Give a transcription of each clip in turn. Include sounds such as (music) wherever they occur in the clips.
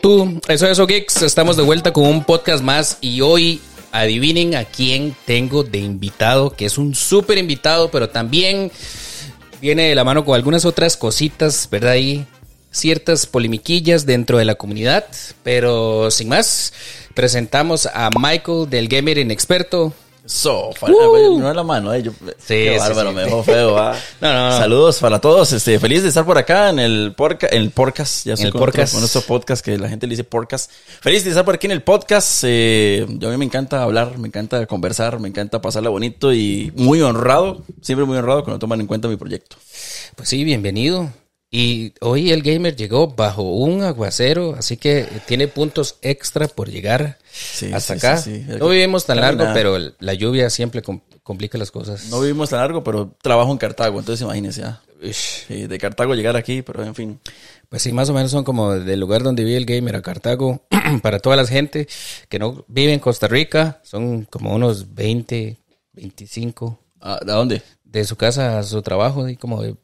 Tu. Eso es eso, Geeks. Estamos de vuelta con un podcast más y hoy adivinen a quién tengo de invitado, que es un súper invitado, pero también viene de la mano con algunas otras cositas, ¿verdad? Ahí ciertas polimiquillas dentro de la comunidad, pero sin más, presentamos a Michael del Gamer Inexperto. So, para, Uh. no es la mano, eh. Yo, Sí, qué sí, bárbaro, sí. me dejó feo, ah. (laughs) No, no, no. Saludos para todos, este, feliz de estar por acá en el podcast, en el podcast, ya En el podcast. con nuestro podcast que la gente le dice podcast. Feliz de estar por aquí en el podcast, eh, yo a mí me encanta hablar, me encanta conversar, me encanta pasarla bonito y muy honrado, siempre muy honrado cuando toman en cuenta mi proyecto. Pues sí, bienvenido. Y hoy el gamer llegó bajo un aguacero, así que tiene puntos extra por llegar Sí, hasta sí, acá. sí. No vivimos tan largo, pero la lluvia siempre com- complica las cosas. No vivimos tan largo, pero trabajo en Cartago, entonces imagínense, ah. De Cartago llegar aquí, pero en fin. Pues sí, más o menos son como del lugar donde vive el gamer a Cartago. (clears throat) Para toda la gente que no vive en Costa Rica, son como unos 20, 25 ¿A, ¿A dónde? de su casa a su trabajo, y como de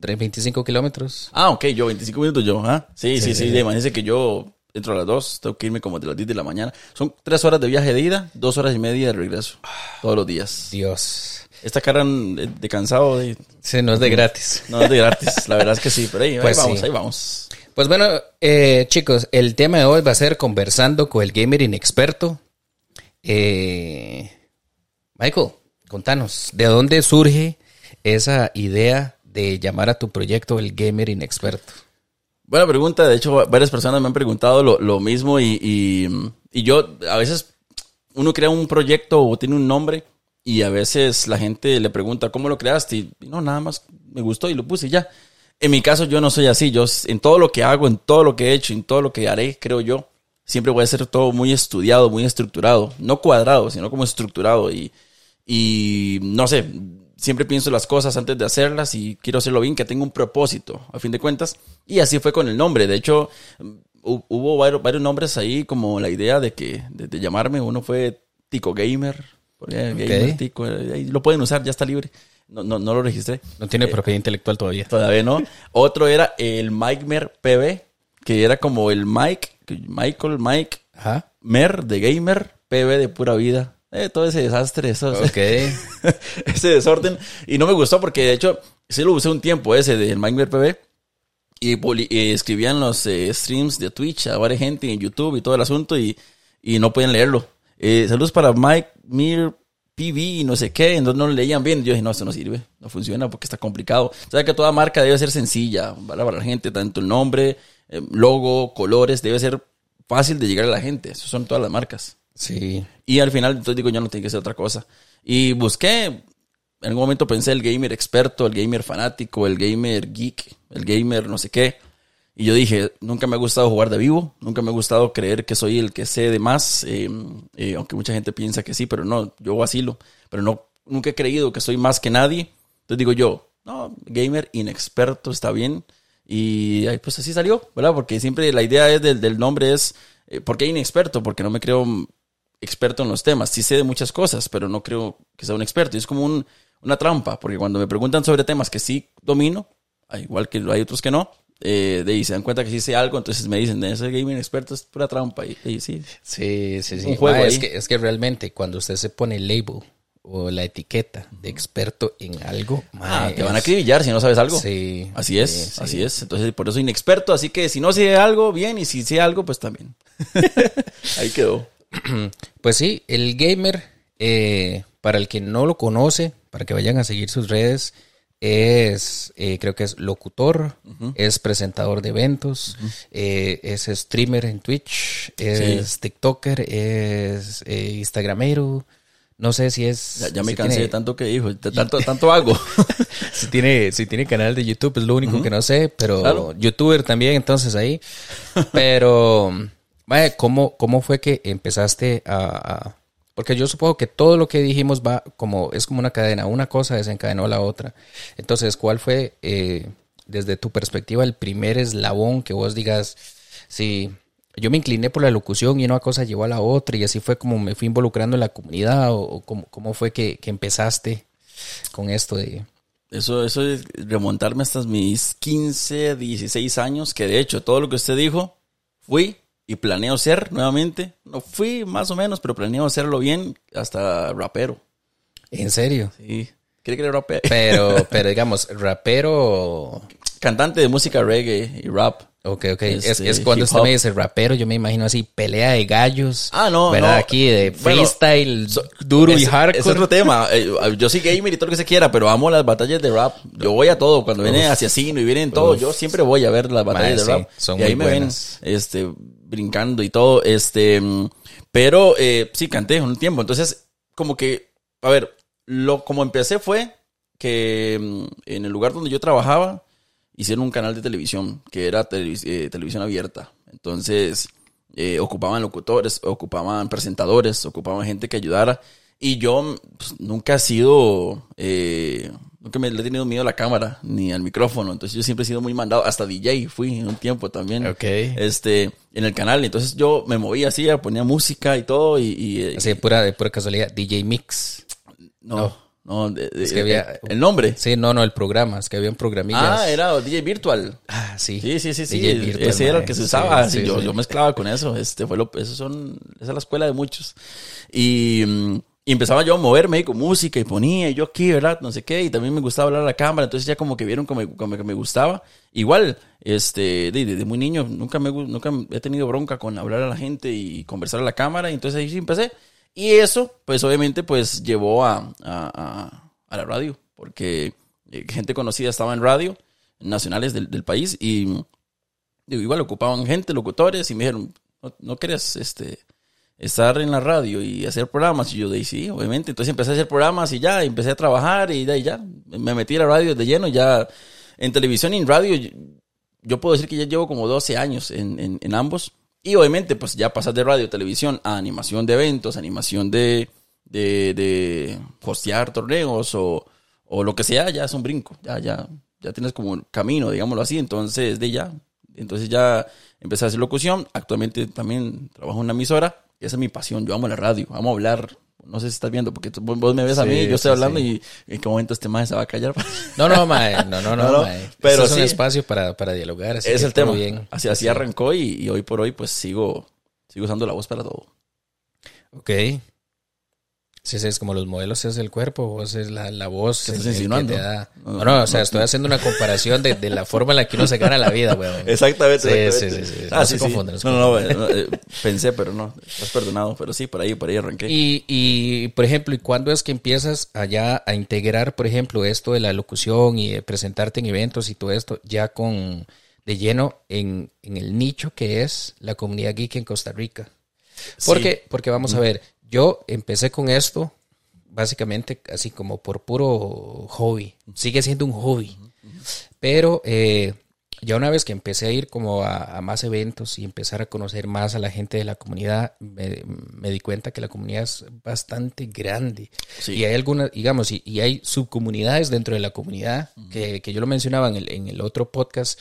3, 25 kilómetros. Ah, ok, yo 25 minutos yo, ¿ah? Sí, sí, Sí, sí, sí, de imagínense que yo entro a las 2, tengo que irme como de las 10 de la mañana. Son 3 horas de viaje de ida, 2 horas y media de regreso, todos los días. Dios. Esta cara de, de cansado, de, Sí, no es de gratis. no es de gratis, la verdad es que sí, pero ahí, ahí Pues vamos, sí. ahí vamos. Pues bueno, eh, chicos, el tema de hoy va a ser conversando con el gamer inexperto. Eh, Michael, contanos, ¿de dónde surge esa idea de llamar a tu proyecto el gamer inexperto? Buena pregunta, de hecho varias personas me han preguntado lo, lo mismo y, y, y yo a veces uno crea un proyecto o tiene un nombre y a veces la gente le pregunta cómo lo creaste y no, nada más me gustó y lo puse y ya. En mi caso yo no soy así, yo en todo lo que hago, en todo lo que he hecho, en todo lo que haré, creo yo, siempre voy a ser todo muy estudiado, muy estructurado, no cuadrado, sino como estructurado y, y no sé, siempre pienso las cosas antes de hacerlas y quiero hacerlo bien, que tenga un propósito, a fin de cuentas. Y así fue con el nombre. De hecho, hu- hubo varios, varios nombres ahí, como la idea de que de, de llamarme. Uno fue Tico Gamer. Gamer Tico, ahí lo pueden usar, ya está libre. No, no, no lo registré. No tiene propiedad intelectual todavía. Todavía no. (laughs) Otro era el Mike Mer PB, que era como el Mike, Michael Mike Ajá. Mer de Gamer, PB de pura vida. Eh, todo ese desastre, eso, Ok. (laughs) ese desorden. Y no me gustó porque de hecho sí lo usé un tiempo ese del Minecraft PB. Y, y escribían los eh, streams de Twitch a varias gente en YouTube y todo el asunto y, y no podían leerlo. Eh, saludos para Mike Mir PV y no sé qué. Entonces no lo leían bien. Yo dije, no, esto no sirve. No funciona porque está complicado. O sea que toda marca debe ser sencilla para la gente. Tanto el nombre, eh, logo, colores. Debe ser fácil de llegar a la gente. Eso son todas las marcas. Sí. Y al final, entonces digo, yo no tiene que ser otra cosa. Y busqué, en algún momento pensé el gamer experto, el gamer fanático, el gamer geek, el gamer no sé qué. Y yo dije, nunca me ha gustado jugar de vivo, nunca me ha gustado creer que soy el que sé de más, eh, eh, aunque mucha gente piensa que sí, pero no, yo vacilo. Pero no, nunca he creído que soy más que nadie. Entonces digo yo, no, gamer inexperto está bien. Y pues así salió, ¿verdad? Porque siempre la idea es del, del nombre es, eh, ¿por qué inexperto? Porque no me creo experto en los temas. Sí sé de muchas cosas, pero no creo que sea un experto. Y es como un- una trampa, porque cuando me preguntan sobre temas que sí domino, ah, igual que hay otros que no, eh, de ahí se dan cuenta que sí sé algo, entonces me dicen, ese gaming experto es pura trampa. Y, y sí, Sí, sí, sí. Un juego Ma, es, que, es que realmente cuando usted se pone el label o la etiqueta de experto en algo, ah, te van a acribillar si no sabes algo. Sí. Así es, sí, sí. así es. Entonces, por eso inexperto. Así que si no sé algo, bien. Y si sé algo, pues también. (laughs) Ahí quedó. (clears throat) Pues sí, el gamer, eh, para el que no lo conoce, para que vayan a seguir sus redes, es, eh, creo que es locutor, es presentador de eventos, eh, es streamer en Twitch, es TikToker, es Instagramero. No sé si es. Ya, ya me si cansé tiene- de tanto que dijo. de tanto, tanto hago. (laughs) (laughs) si tiene, si tiene canal de YouTube, es lo único que no sé, pero Claro. youtuber también, entonces ahí. Pero, vaya, ¿cómo, ¿cómo fue que empezaste a, Porque yo supongo que todo lo que dijimos va como, es como una cadena, una cosa desencadenó la otra. Entonces, ¿cuál fue, eh, desde tu perspectiva, el primer eslabón que vos digas, sí, yo me incliné por la locución y una cosa llevó a la otra y así fue como me fui involucrando en la comunidad o, o cómo, cómo fue que, que empezaste con esto de... Eso, eso es remontarme hasta mis 15, 16 años, que de hecho todo lo que usted dijo, fui y planeo ser nuevamente. No fui más o menos, pero planeo hacerlo bien hasta rapero. ¿En serio? Sí. ¿Quiere que le rapee? Pero, (laughs) pero digamos, rapero... Cantante de música reggae y rap. Ok, ok. es, Este, es cuando usted me dice rapero, yo me imagino así, pelea de gallos. Ah, no, ¿Verdad? no. Aquí de Bueno, freestyle duro y hardcore. Es otro tema. Eh, Yo soy gamer y todo lo que se quiera, pero amo las batallas de rap. Yo voy a todo. Cuando viene Asesino y vienen todo, Uf. yo siempre voy a ver las batallas de sí, rap. son y ahí muy me buenas. ven este, brincando y todo. Este, pero eh, sí, canté un tiempo. Entonces, como que, a ver, lo como empecé fue que mm, en el lugar donde yo trabajaba hicieron un canal de televisión que era eh, televisión abierta. Entonces, eh, ocupaban locutores, ocupaban presentadores, ocupaban gente que ayudara. Y yo pues, nunca he sido, eh, nunca me le he tenido miedo a la cámara ni al micrófono. Entonces yo siempre he sido muy mandado. Hasta DJ fui un tiempo también. Ok. Este, en el canal. Entonces yo me movía así, ponía música y todo. Y, y, eh, Así de pura, de pura casualidad, DJ Mix. no, no, de- de- Es que había- eh, el nombre. Sí, no, no, el programa, es que había un programillas. Ah, era DJ Virtual. Ah, sí. Sí, sí, sí, sí. Virtual, ese era el que se usaba. sí, Sí, yo, sí. yo mezclaba con eso. Este fue lo, esos son, esa es la escuela de muchos. Y, mm, y empezaba yo a moverme con música y ponía y yo aquí, ¿verdad? No sé qué. Y también me gustaba hablar a la cámara. Entonces ya como que vieron como, como que me gustaba. Igual, este, de- desde muy niño, nunca me, nunca he tenido bronca con hablar a la gente y conversar a la cámara. Y entonces ahí sí empecé. Y eso, pues obviamente, pues llevó a, a, a- la radio. Porque eh, gente conocida estaba en radio, nacionales del, del país. Y igual ocupaban gente, locutores, y me dijeron, ¿no, no este, estar en la radio y hacer programas? Y yo dije, sí, obviamente. Entonces empecé a hacer programas y ya, empecé a trabajar y de ahí ya, me metí a la radio de lleno, ya en televisión y en radio, yo, yo puedo decir que ya llevo como 12 años en, en, en ambos. Y obviamente, pues ya pasar de radio, televisión a animación de eventos, animación de, de, de hostear torneos o, o lo que sea, ya es un brinco. Ya, ya, ya tienes como un camino, digámoslo así. Entonces, de ya. Entonces ya empecé a hacer locución. Actualmente también trabajo en una emisora. Esa es mi pasión. Yo amo la radio, amo hablar. No sé si estás viendo, porque tú- vos me ves a mí, yo estoy hablando sí. y en qué momento este más se va a callar. No, no, mae, no, no, no, (laughs) No, mae. pero Este es un sí. espacio para, para dialogar. Así es el tema. Bien. Así, así Sí. arrancó y, y hoy por hoy pues sigo, sigo usando la voz para todo. Ok. Sí, sí, es como los modelos es el cuerpo, vos es la, la voz. ¿Qué el- estás el que insinuando? te da- No, No, o sea, no, estoy haciendo una comparación de, de la forma en la que uno se gana la vida, weón. (laughs) Exactamente. Sí, exactamente. sí, sí, sí. Ah, No sí, se sí. no No, no, no, no, eh, pensé, pero no, estás perdonado. Pero sí, por ahí, por ahí arranqué. Y, y, por ejemplo, ¿y cuándo es que empiezas allá a integrar, por ejemplo, esto de la locución y de presentarte en eventos y todo esto ya con de lleno en, en el nicho que es la comunidad geek en Costa Rica? Porque, porque vamos a ver, yo empecé con esto básicamente así como por puro hobby. Sigue siendo un hobby. Pero eh, ya una vez que empecé a ir como a, a más eventos y empezar a conocer más a la gente de la comunidad, me, me di cuenta que la comunidad es bastante grande. Sí. Y hay algunas, digamos, y, y hay subcomunidades dentro de la comunidad, que, que yo lo mencionaba en el, en el otro podcast,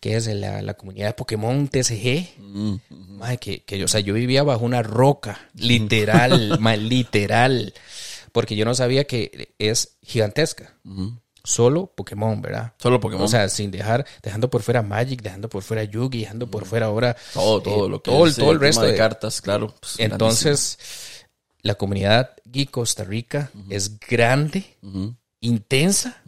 que es la, la comunidad de Pokémon TCG. Mm, Mae, que, que yo, o sea, yo vivía bajo una roca, literal, (laughs) mae, literal, porque yo no sabía que es gigantesca. Solo Pokémon, ¿verdad? Solo Pokémon. O sea, sin dejar, dejando por fuera Magic, dejando por fuera Yugi, dejando por fuera ahora todo, todo eh, lo que todo, el- es, todo el tema resto de, de, cartas, claro. pues, Entonces, la comunidad Geek Costa Rica es grande, intensa,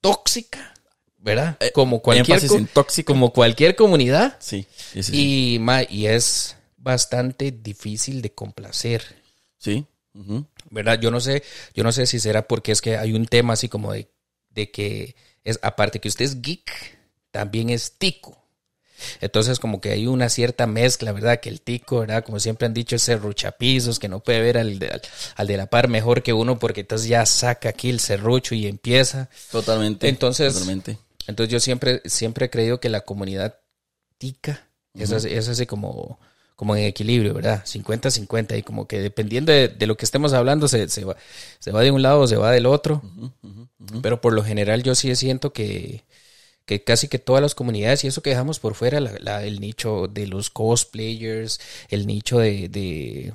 tóxica, ¿verdad? Eh, como cualquier en como cualquier comunidad Sí, sí, sí. Sí. y, ma, y es bastante difícil de complacer. Sí. ¿Verdad? Yo no sé, yo no sé si será porque es que hay un tema así como de, de que es, aparte que usted es geek, también es tico. Entonces, como que hay una cierta mezcla, ¿verdad? Que el tico, ¿verdad? Como siempre han dicho, ese ruchapizos, que no puede ver al de, al, al de la par mejor que uno, porque entonces ya saca aquí el serrucho y empieza. Totalmente. Entonces- Totalmente. Entonces, yo siempre, siempre he creído que la comunidad tica es, así, es así como, como en equilibrio, ¿verdad? 50-50 y como que dependiendo de, de lo que estemos hablando, se, se, va, se va de un lado o se va del otro. Pero por lo general yo sí siento que, que casi que todas las comunidades, y eso que dejamos por fuera, la- la- el nicho de los cosplayers, el nicho de, de,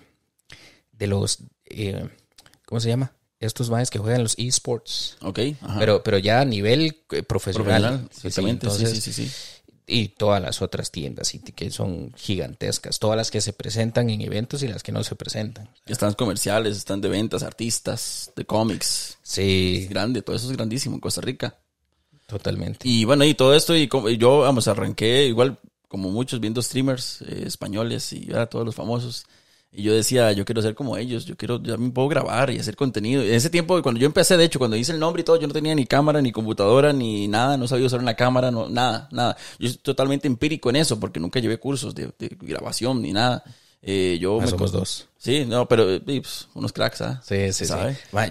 de los, eh, ¿cómo se llama? Estos maes que juegan los esports. Ok, ajá. Pero, pero ya a nivel eh, profesional. Profesional, Sí, sí, exactamente. Sí, entonces, sí, sí, sí. Y todas las otras tiendas y que son gigantescas, todas las que se presentan en eventos y las que no se presentan. Están comerciales, están de ventas, artistas, de cómics. Sí, Es grande, todo eso es grandísimo en Costa Rica. totalmente. Y bueno, y todo esto, y yo, vamos, arranqué igual como muchos viendo streamers eh, españoles y ahora todos los famosos. Y yo decía, yo quiero ser como ellos, yo quiero, yo también puedo grabar y hacer contenido. En ese tiempo, cuando yo empecé, de hecho, cuando hice el nombre y todo, yo no tenía ni cámara, ni computadora, ni nada, no sabía usar una cámara, no, nada, nada. Yo soy totalmente empírico en eso, porque nunca llevé cursos de, de grabación ni nada. Eh, yo Ah, me somos dos. Sí, no, pero eh, pues, unos cracks, ¿ah? Sí, sí, sí.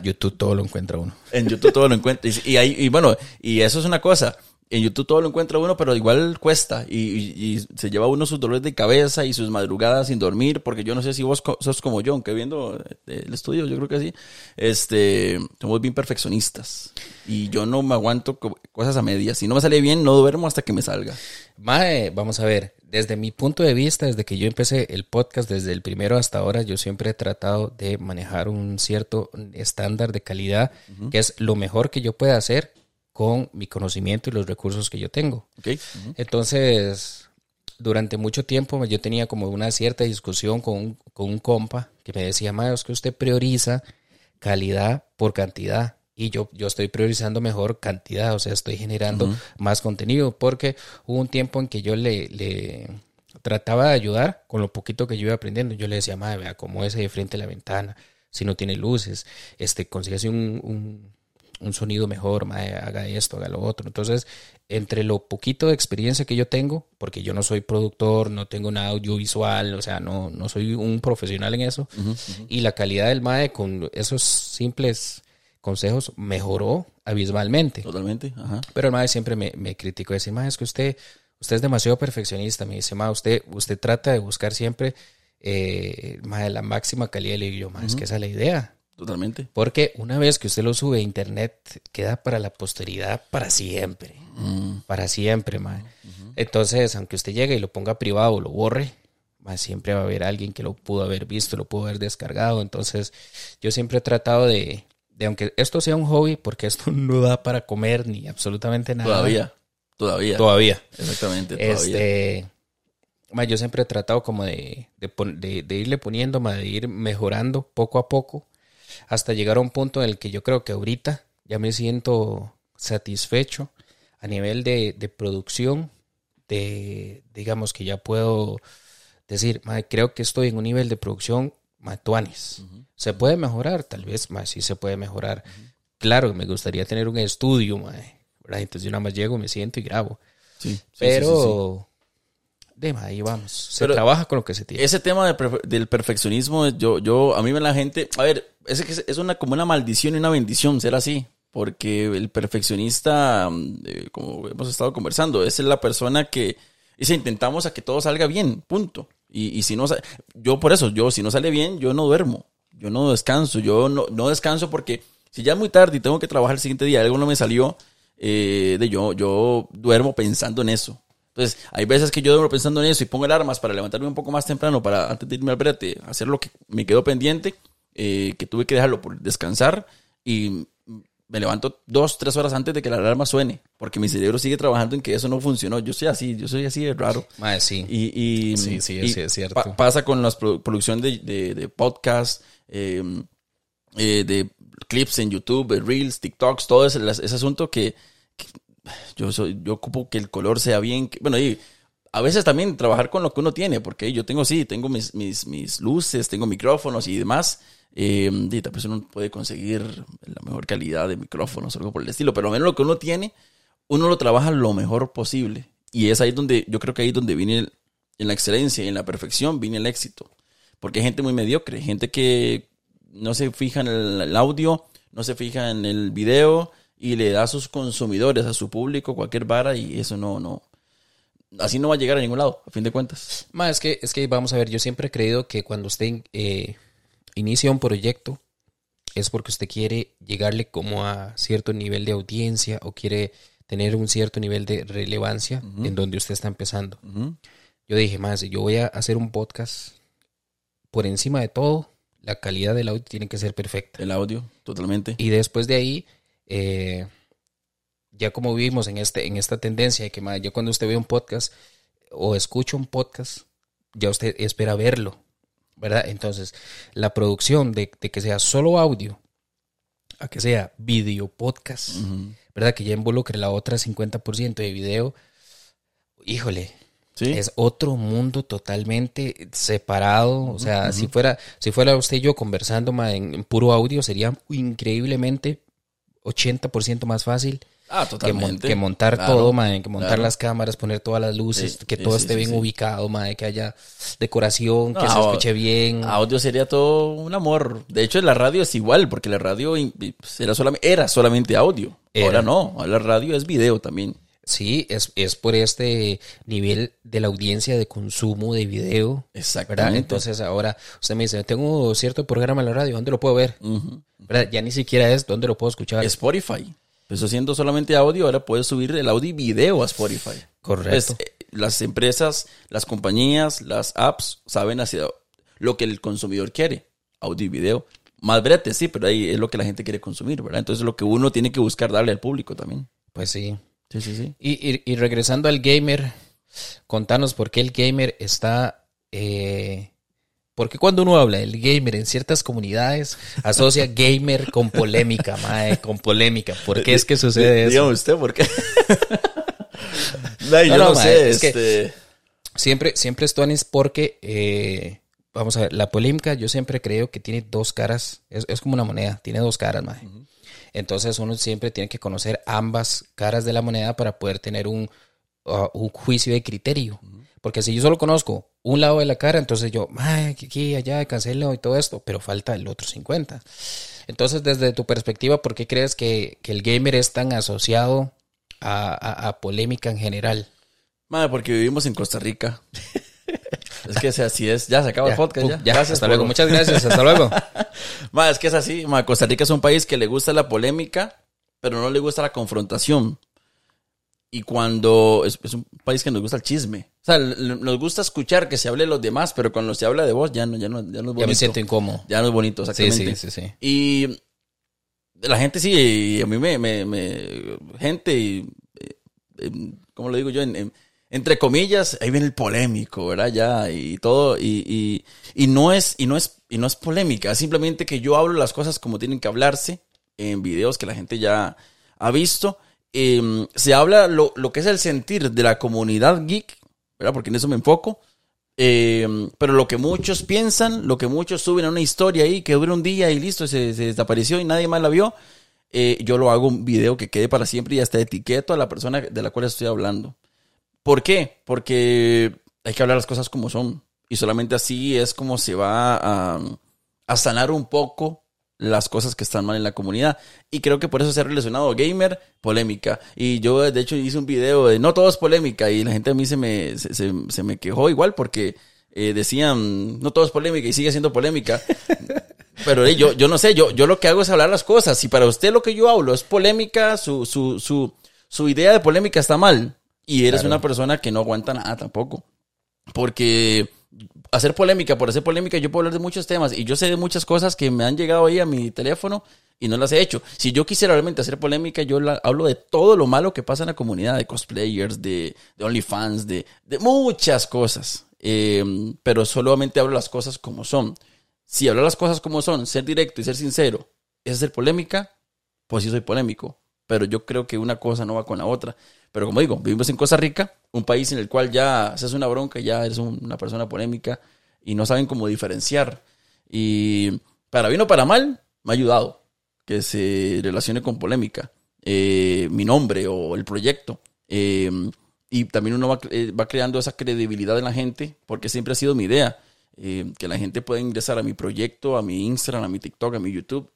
YouTube todo lo encuentra uno. En YouTube todo lo encuentra. Y, y, ahí- y bueno, y eso es una cosa. En YouTube todo lo encuentra uno, pero igual cuesta. Y, y- y se lleva uno sus dolores de cabeza y sus madrugadas sin dormir. Porque yo no sé si vos co- sos como yo, aunque viendo eh, el estudio, yo creo que sí. Este, somos bien perfeccionistas. Y yo no me aguanto co- cosas a medias. Si no me sale bien, no duermo hasta que me salga. Mae, vamos a ver, desde mi punto de vista, desde que yo empecé el podcast, desde el primero hasta ahora, yo siempre he tratado de manejar un cierto estándar de calidad, que es lo mejor que yo pueda hacer con mi conocimiento y los recursos que yo tengo. Entonces, durante mucho tiempo yo tenía como una cierta discusión con un, con un compa que me decía, Mae, es que usted prioriza calidad por cantidad. Y yo, yo estoy priorizando mejor cantidad, o sea, estoy generando más contenido, porque hubo un tiempo en que yo le, le trataba de ayudar con lo poquito que yo iba aprendiendo. Yo le decía, madre, vea cómo ese de frente a la ventana, si no tiene luces, este, consígase un, un, un sonido mejor, mae, haga esto, haga lo otro. Entonces, entre lo poquito de experiencia que yo tengo, porque yo no soy productor, no tengo nada audiovisual, o sea, no, no soy un profesional en eso, y la calidad del MAE con esos simples consejos mejoró abismalmente. Totalmente. Ajá. Pero el MAE siempre me, me criticó, decir, MAE, es que usted, usted es demasiado perfeccionista. Me dice, MAE, usted, usted trata de buscar siempre eh, mae, la máxima calidad. Le digo yo, MAE, es que esa es la idea. Totalmente. Porque una vez que usted lo sube a internet, queda para la posteridad para siempre. Para siempre, mae. Entonces, aunque usted llegue y lo ponga privado o lo borre, mae, siempre va a haber alguien que lo pudo haber visto, lo pudo haber descargado. Entonces, yo siempre he tratado de, de aunque esto sea un hobby, porque esto (laughs) no da para comer ni absolutamente nada. Todavía. Todavía. Todavía. Exactamente. Todavía. Este, ma, yo siempre he tratado como de, de- de irle poniendo, ma, de ir mejorando poco a poco, hasta llegar a un punto en el que yo creo que ahorita ya me siento satisfecho a nivel de, de producción, de, digamos que ya puedo decir, ma, creo que estoy en un nivel de producción matuanes. ¿Se puede mejorar? Tal vez, más sí se puede mejorar. Claro, me gustaría tener un estudio, ma, ¿verdad? Entonces yo nada más llego, me siento y grabo. Sí, sí, Pero. De ahí vamos. Se Pero- trabaja con lo que se tiene. Ese tema de perfe- del perfeccionismo, yo, yo, a mí me la gente, a ver, es es una como una maldición y una bendición ser así, porque el perfeccionista, mm, eh, como hemos estado conversando, es la persona que dice intentamos a que todo salga bien, punto. Y, y si no, yo por eso, yo si no sale bien, yo no duermo, yo no descanso, yo no, no descanso porque si ya es muy tarde y tengo que trabajar el siguiente día, algo no me salió, eh, de yo, yo duermo pensando en eso. Entonces, hay veces que yo duermo pensando en eso y pongo alarmas para levantarme un poco más temprano para antes de irme al brete, hacer lo que me quedó pendiente, eh, que tuve que dejarlo por descansar y me levanto dos, tres horas antes de que la alarma suene, porque mi cerebro sigue trabajando en que eso no funcionó. Yo soy así, yo soy así de raro. Ma, sí. Y, y- Sí, sí, y sí, es cierto. pa- pasa con la producción de, de, de podcast, eh, eh, de clips en YouTube, de Reels, TikToks, todo ese, ese asunto que yo soy, yo ocupo que el color sea bien. bueno, y a veces también trabajar con lo que uno tiene, porque yo tengo, sí, tengo mis, mis, mis luces, tengo micrófonos y demás. Eh, y tal vez uno puede conseguir la mejor calidad de micrófonos o algo por el estilo, pero al menos lo que uno tiene, uno lo trabaja lo mejor posible. Y es ahí donde, yo creo que ahí es donde viene el- en la excelencia y en la perfección, viene el éxito. Porque hay gente muy mediocre, gente que no se fija en el, el audio, no se fija en el video y le da a sus consumidores, a su público, cualquier vara y eso no, no. Así no va a llegar a ningún lado, a fin de cuentas. Ma, es que, es que vamos a ver, yo siempre he creído que cuando usted eh, inicia un proyecto es porque usted quiere llegarle como a cierto nivel de audiencia o quiere tener un cierto nivel de relevancia en donde usted está empezando. Yo dije, más, yo voy a hacer un podcast por encima de todo, la calidad del audio tiene que ser perfecta. El audio, totalmente. Y después de ahí, eh, ya como vivimos en, este, en esta tendencia de que ya cuando usted ve un podcast o escucha un podcast, ya usted espera verlo, ¿verdad? Entonces, la producción de, que sea solo audio a que sea video podcast, ¿verdad? Que ya involucre la otra 50% de video, híjole, es otro mundo totalmente separado. O sea, si fuera, si fuera usted y yo conversando en, puro audio, sería increíblemente 80% más fácil. Ah. Que, montar todo, que montar las cámaras, poner todas las luces, que todo esté bien ubicado, que haya decoración, que se escuche bien. Audio sería todo un amor. De hecho, la radio es igual, porque la radio pues, era solamente, era solamente audio. Ahora no, ahora la radio es video también. Sí, es, es por este nivel de la audiencia de consumo de video. Exactamente. Entonces ahora usted me dice, tengo cierto programa en la radio, ¿dónde lo puedo ver? Ya ni siquiera es, ¿dónde lo puedo escuchar? Spotify. Empezó siendo solamente audio, ahora puedes subir el audio y video a Spotify. Correcto. Eh, las empresas, las compañías, las apps saben hacia lo que el consumidor quiere, audio y video. Más brete, sí, pero ahí es lo que la gente quiere consumir, ¿verdad? Entonces lo que uno tiene que buscar darle al público también. Pues sí. Sí, sí, sí. Y, regresando al gamer, contanos por qué el gamer está... Eh, porque cuando uno habla del gamer en ciertas comunidades, asocia (laughs) gamer con polémica, mae, con polémica. ¿Por qué es que sucede eso? Dígame usted, ¿por qué? (laughs) no, yo no, sé, es este... que siempre, siempre esto es porque, eh, vamos a ver, la polémica yo siempre creo que tiene dos caras, es, como una moneda, tiene dos caras, mae. Entonces uno siempre tiene que conocer ambas caras de la moneda para poder tener un, uh, un juicio de criterio. Porque si yo solo conozco un lado de la cara, entonces yo, aquí, allá, cancelo y todo esto, pero falta el otro 50. Entonces, desde tu perspectiva, ¿por qué crees que, el gamer es tan asociado a, polémica en general? Madre, porque vivimos en Costa Rica. (laughs) Es que así es. Ya se acaba el podcast. Ya. Gracias. Hasta luego. Muchas gracias. Hasta luego. (laughs) es que es así. Costa Rica es un país que le gusta la polémica, pero no le gusta la confrontación. Y cuando es, un país que nos gusta el chisme. O sea, nos gusta escuchar que se hable de los demás, pero cuando se habla de vos ya no, ya no, ya es bonito. Ya me siento incómodo. Ya no es bonito, exactamente. Sí, sí, sí, Y la gente sí, y a mí me, me, gente, y, eh, ¿cómo lo digo yo? en, entre comillas, ahí viene el polémico, ¿verdad? Ya, y todo, y, y, no es, y no es, y no es polémica, simplemente que yo hablo las cosas como tienen que hablarse en videos que la gente ya ha visto. Em, se habla lo, lo, que es el sentir de la comunidad geek, ¿verdad? Porque en eso me enfoco. Em, pero lo que muchos piensan, lo que muchos suben a una historia ahí que dura un día y listo, se, se desapareció y nadie más la vio, eh, yo lo hago un video que quede para siempre y hasta etiqueto a la persona de la cual estoy hablando. ¿Por qué? Porque hay que hablar las cosas como son. Y solamente así es como se va a, sanar un poco las cosas que están mal en la comunidad. Y creo que por eso se ha relacionado gamer, polémica. Y yo, de hecho, hice un video de no todo es polémica. Y la gente a mí se me, se, me quejó igual porque eh, decían no todo es polémica y sigue siendo polémica. (laughs) Pero yo, yo no sé, yo, yo lo que hago es hablar las cosas. Si para usted lo que yo hablo es polémica, su, su, su, su idea de polémica está mal. Y eres una persona que no aguanta nada tampoco. Porque hacer polémica, por hacer polémica, yo puedo hablar de muchos temas y yo sé de muchas cosas que me han llegado ahí a mi teléfono y no las he hecho. Si yo quisiera realmente hacer polémica, yo hablo de todo lo malo que pasa en la comunidad, de cosplayers, de, de OnlyFans, de, de muchas cosas. Em, pero solamente hablo las cosas como son. Si hablar las cosas como son, ser directo y ser sincero, es hacer polémica, pues sí soy polémico. Pero yo creo que una cosa no va con la otra. Pero como digo, vivimos en Costa Rica, un país en el cual ya haces una bronca, ya eres una persona polémica y no saben cómo diferenciar. Y para bien o para mal, me ha ayudado que se relacione con polémica. Eh, mi nombre o el proyecto. Eh, y también uno eh, va, creando esa credibilidad en la gente, porque siempre ha sido mi idea. que la gente pueda ingresar a mi proyecto, a mi Instagram, a mi TikTok, a mi YouTube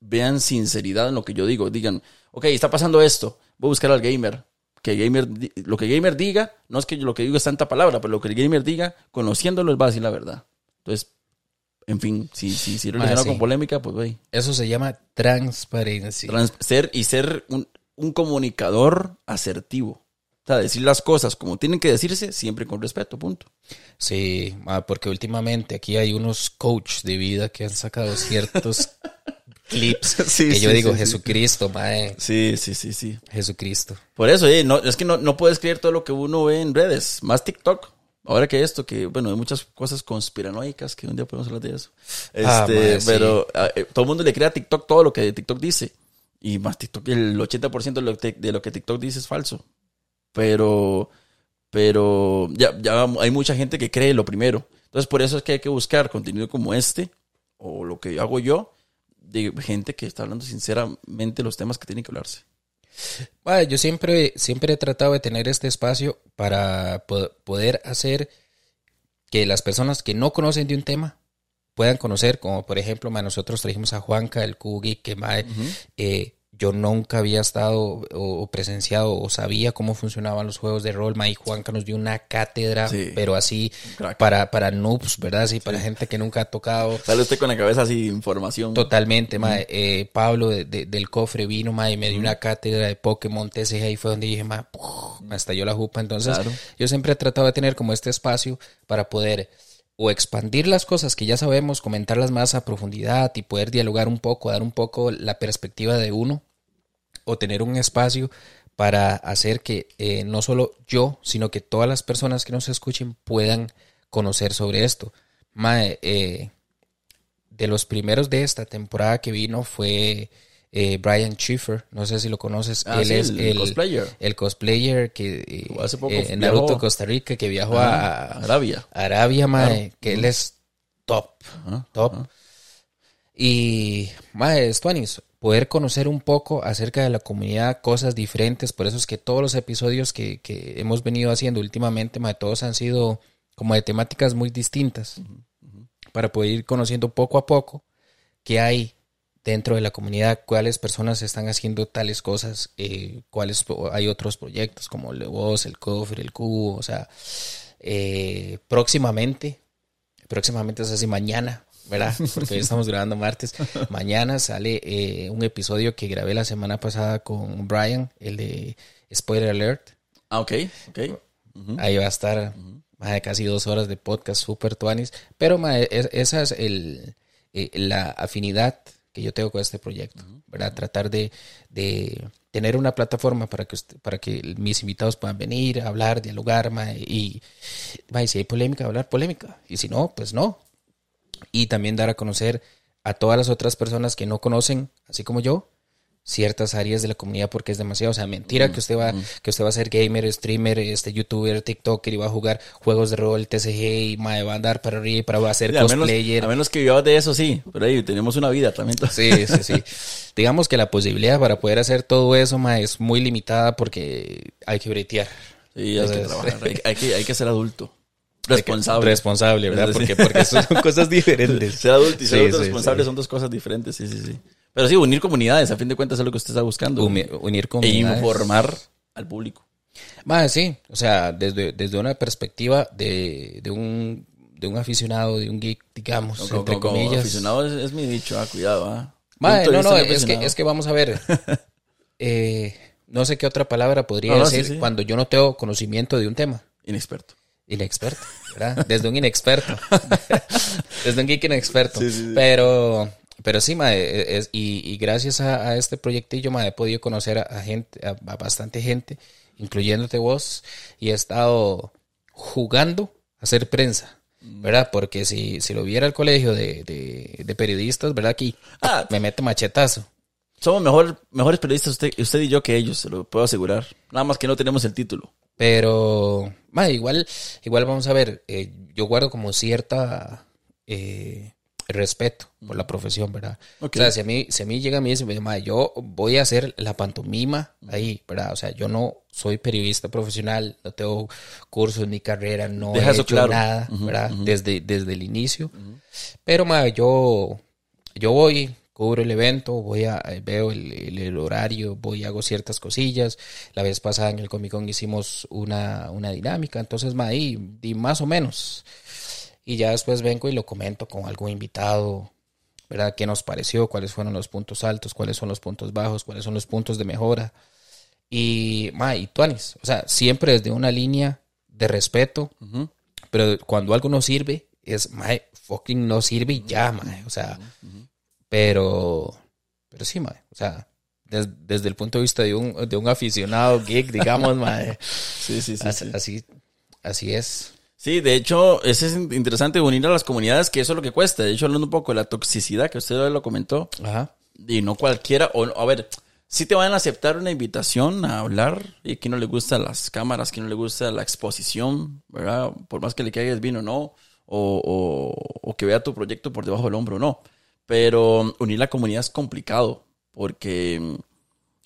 vean sinceridad en lo que yo digo. Digan, ok, está pasando esto voy a buscar al gamer. Que gamer, lo que gamer diga, no es que lo que digo es tanta palabra, pero lo que el gamer diga, conociéndolo, él va a decir la verdad. Entonces, en fin, si, si, si relacionado con polémica, pues güey. Eso se llama transparencia. ser y ser un, un comunicador asertivo. O sea, decir las cosas como tienen que decirse, siempre con respeto, punto. Sí, ma, porque últimamente aquí hay unos coach de vida que han sacado ciertos (laughs) clips (laughs) Sí, que yo digo, sí. Jesucristo, mae, Sí, sí, sí, sí. Jesucristo. Por eso, eh, no, es que no, no puedes creer todo lo que uno ve en redes, más TikTok. Ahora que esto, que bueno, hay muchas cosas conspiranoicas que un día podemos hablar de eso. Este, Ah, mae, sí. pero ah, eh, todo el mundo le crea a TikTok todo lo que TikTok dice. Y más TikTok, el 80% de lo, que- de lo que TikTok dice es falso. Pero, pero ya, ya hay mucha gente que cree lo primero. Entonces, por eso es que hay que buscar contenido como este, o lo que hago yo, de gente que está hablando sinceramente los temas que tienen que hablarse. Mae, yo siempre, siempre he tratado de tener este espacio para po- poder hacer que las personas que no conocen de un tema puedan conocer, como por ejemplo, mae, nosotros trajimos a Juanca, el Kugi, que mae, eh, yo nunca había estado o, presenciado o sabía cómo funcionaban los juegos de rol. Mae, y Juanca nos dio una cátedra, Sí. pero así Crack. para, para noobs, ¿verdad? Así para gente que nunca ha tocado. Sale usted con la cabeza así, información. Totalmente, mae. Eh, Pablo de- de- del cofre vino, mae, y me dio una cátedra de Pokémon TCG ahí fue donde dije, mae, me estalló la jupa. Entonces, Claro. yo siempre he tratado de tener como este espacio para poder o expandir las cosas que ya sabemos, comentarlas más a profundidad y poder dialogar un poco, dar un poco la perspectiva de uno, o tener un espacio para hacer que eh, no solo yo, sino que todas las personas que nos escuchen puedan conocer sobre esto. Mae, eh, de los primeros de esta temporada que vino fue eh, Brian Schiffer, no sé si lo conoces, Ah, él sí, es el el, cosplayer. el cosplayer que eh, hace poco, eh, en viajó. Naruto Costa Rica que viajó a, Arabia. Arabia, mae, que él es top, top. Y, mae, Stuanis, poder conocer un poco acerca de la comunidad, cosas diferentes, por eso es que todos los episodios que, que hemos venido haciendo últimamente, mae, todos han sido como de temáticas muy distintas, para poder ir conociendo poco a poco qué hay dentro de la comunidad, cuáles personas están haciendo tales cosas, eh, cuáles hay otros proyectos como el Voz, el Cofre, el Cubo, o sea, eh, próximamente, próximamente es así mañana, ¿verdad? Porque hoy estamos grabando martes. (laughs) Mañana sale eh, un episodio que grabé la semana pasada con Brian, el de Spoiler Alert. Ah, ok, ok. Ujú. Ahí va a estar más de casi dos horas de podcast, super tuanis. Pero ma, es- esa es el, eh, la afinidad que yo tengo con este proyecto, ¿verdad? Tratar de, de tener una plataforma para que, usted- para que mis invitados puedan venir, hablar, dialogar, ma, y, ma, y si hay polémica, hablar polémica. Y si no, pues no. Y también dar a conocer a todas las otras personas que no conocen, así como yo, ciertas áreas de la comunidad porque es demasiado, o sea, mentira que usted va que usted va a ser gamer, streamer, este youtuber, tiktoker y va a jugar juegos de rol, TCG y mae, va a andar para arriba y para va a ser Sí, a, menos, cosplayer. a menos que vivamos de eso, sí. Pero ahí tenemos una vida también. Sí, sí, sí. (laughs) Digamos que la posibilidad para poder hacer todo eso, mae, es muy limitada porque hay que bretear. Sí, hay que trabajar. Hay, hay que, hay que ser adulto. Responsable. Responsable, ¿verdad? Porque, porque son (laughs) cosas diferentes. Ser adulto y ser Sí, adulto sí, responsable sí. son dos cosas diferentes, sí, sí, sí. Pero sí, unir comunidades, a fin de cuentas es lo que usted está buscando. Unir e comunidades. informar al público. Más sí, o sea, desde, desde una perspectiva de, de un de un aficionado, de un geek, digamos, Como, entre como- comillas. aficionado es, es mi dicho, ah, cuidado, ah. De no, no, es que, es que vamos a ver. (laughs) Eh, no sé qué otra palabra podría No, no, sí, decir sí. cuando yo no tengo conocimiento de un tema. Inexperto. Inexperto, ¿verdad? Desde un inexperto. (laughs) Desde un geek inexperto. Sí, sí, sí. Pero, pero sí, mae, es- y, y gracias a, a este proyectillo, mae, he podido conocer a, a gente, a, a bastante gente, incluyéndote vos, y he estado jugando a hacer prensa. Mm. ¿Verdad? Porque si, si lo viera el colegio de, de, de periodistas, ¿verdad? Aquí Ah. me mete machetazo. Somos mejor, mejores periodistas usted, usted y yo que ellos, se lo puedo asegurar. Nada más que no tenemos el título. Pero, ma, igual, igual vamos a ver, eh, yo guardo como cierta eh, respeto por la profesión, ¿verdad? O sea, si a mí, si a mí llega a mí y dice, ma, yo voy a hacer la pantomima ahí, ¿verdad? O sea, yo no soy periodista profesional, no tengo cursos ni carrera, no Deja he hecho claro. nada, ¿verdad? Desde, desde el inicio. Pero, ma, yo, yo voy, cubro el evento, voy a, eh, veo el, el- el horario, voy, hago ciertas cosillas. La vez pasada en el Comic Con hicimos una, una dinámica, entonces, ma, ahí, di más o menos. Y ya después vengo y lo comento con algún invitado, ¿verdad? ¿Qué nos pareció? ¿Cuáles fueron los puntos altos? ¿Cuáles son los puntos bajos? ¿Cuáles son los puntos de mejora? Y, ma, y tuanis. O sea, siempre desde una línea de respeto. Ujú. Pero cuando algo no sirve, es, mae, fucking no sirve y ya, mae. O sea, pero, pero sí, mae. O sea, des- desde el punto de vista de un, de un aficionado geek, digamos, (laughs) mae. Sí, sí, sí. así, sí. así, así es. Sí, de hecho, es interesante unir a las comunidades, que eso es lo que cuesta. De hecho, hablando un poco de la toxicidad que usted lo comentó, Ajá. y no cualquiera, o a ver, si te van a aceptar una invitación a hablar, y que no le gustan las cámaras, que no le gusta la exposición, ¿verdad? Por más que le caigas bien o no, o, o- o que vea tu proyecto por debajo del hombro o no. Pero unir la comunidad es complicado, porque mm,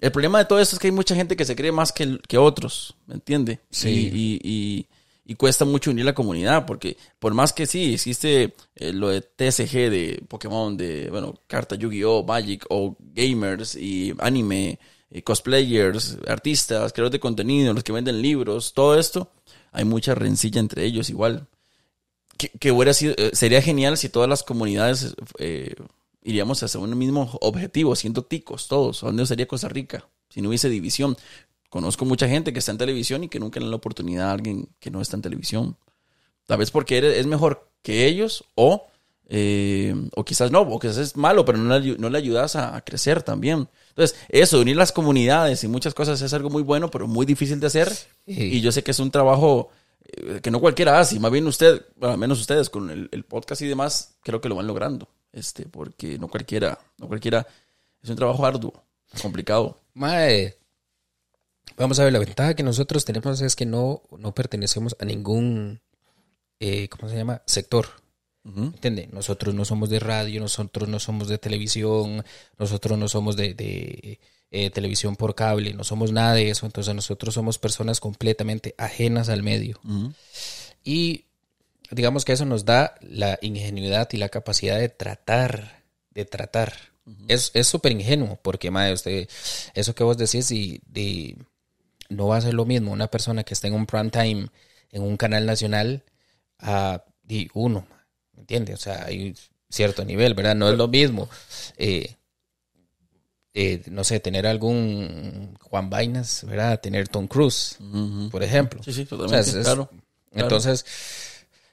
el problema de todo esto es que hay mucha gente que se cree más que, que otros, ¿me entiende? Sí. Y, y- y- y cuesta mucho unir la comunidad, porque por más que sí, existe eh, lo de TSG de Pokémon, de, bueno, carta Yu-Gi-Oh, Magic, o gamers y anime, eh, cosplayers, artistas, creadores de contenido, los que venden libros, todo esto, hay mucha rencilla entre ellos igual. Que, que hubiera sido, eh, sería genial si todas las comunidades eh, iríamos hacia un mismo objetivo, siendo ticos todos. ¿A dónde sería Costa Rica? Si no hubiese división. Conozco mucha gente que está en televisión y que nunca le dan la oportunidad a alguien que no está en televisión. Tal vez porque eres- es mejor que ellos o, eh, o quizás no, o quizás es malo, pero no le, ayu- no le ayudas a, a crecer también. Entonces, eso, unir las comunidades y muchas cosas es algo muy bueno, pero muy difícil de hacer. Sí. Y yo sé que es un trabajo que no cualquiera hace, más bien usted, bueno, al menos ustedes con el, el podcast y demás, creo que lo van logrando. Este, porque no cualquiera, no cualquiera, es un trabajo arduo, complicado. Mae, vamos a ver, la ventaja que nosotros tenemos es que no, no pertenecemos a ningún, eh, ¿cómo se llama? Sector. Ujú. ¿Entiende? Nosotros no somos de radio, nosotros no somos de televisión, nosotros no somos de, de, eh, televisión por cable, no somos nada de eso. Entonces nosotros somos personas completamente ajenas al medio. Y digamos que eso nos da la ingenuidad y la capacidad de tratar, de tratar. Es es súper ingenuo porque, madre, usted, eso que vos decís y, no va a ser lo mismo una persona que está en un prime time en un canal nacional a y uno, ¿me entiendes? O sea, hay cierto nivel, ¿verdad? No es lo mismo. eh, eh, no sé, tener algún Juan Vainas, ¿verdad? Tener Tom Cruise, por ejemplo. Sí, sí, O sea, totalmente, es- claro. claro. Entonces,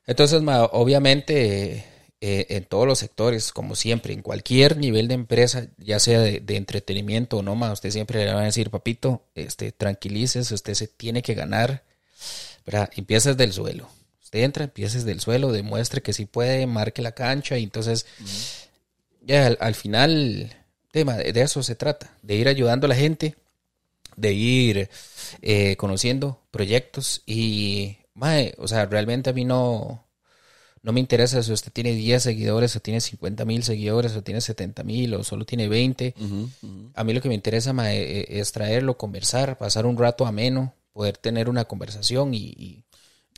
entonces ma, obviamente, eh, eh, en todos los sectores, como siempre, en cualquier nivel de empresa, ya sea de, de entretenimiento o no, ma, usted siempre le va a decir, papito, este, tranquilícese, usted se tiene que ganar, ¿verdad? Empieza desde el suelo. Usted entra, empieza desde el suelo, demuestre que sí puede, marque la cancha, y entonces, ya al, al final, tema, de, eso se trata, de ir ayudando a la gente, de ir eh, conociendo proyectos y, mae, o sea, realmente a mí no, no me interesa si usted tiene 10 seguidores o tiene 50 mil seguidores o tiene 70 mil o solo tiene 20. Ujú, ujú. A mí lo que me interesa mae, eh, es traerlo, conversar, pasar un rato ameno, poder tener una conversación y, y,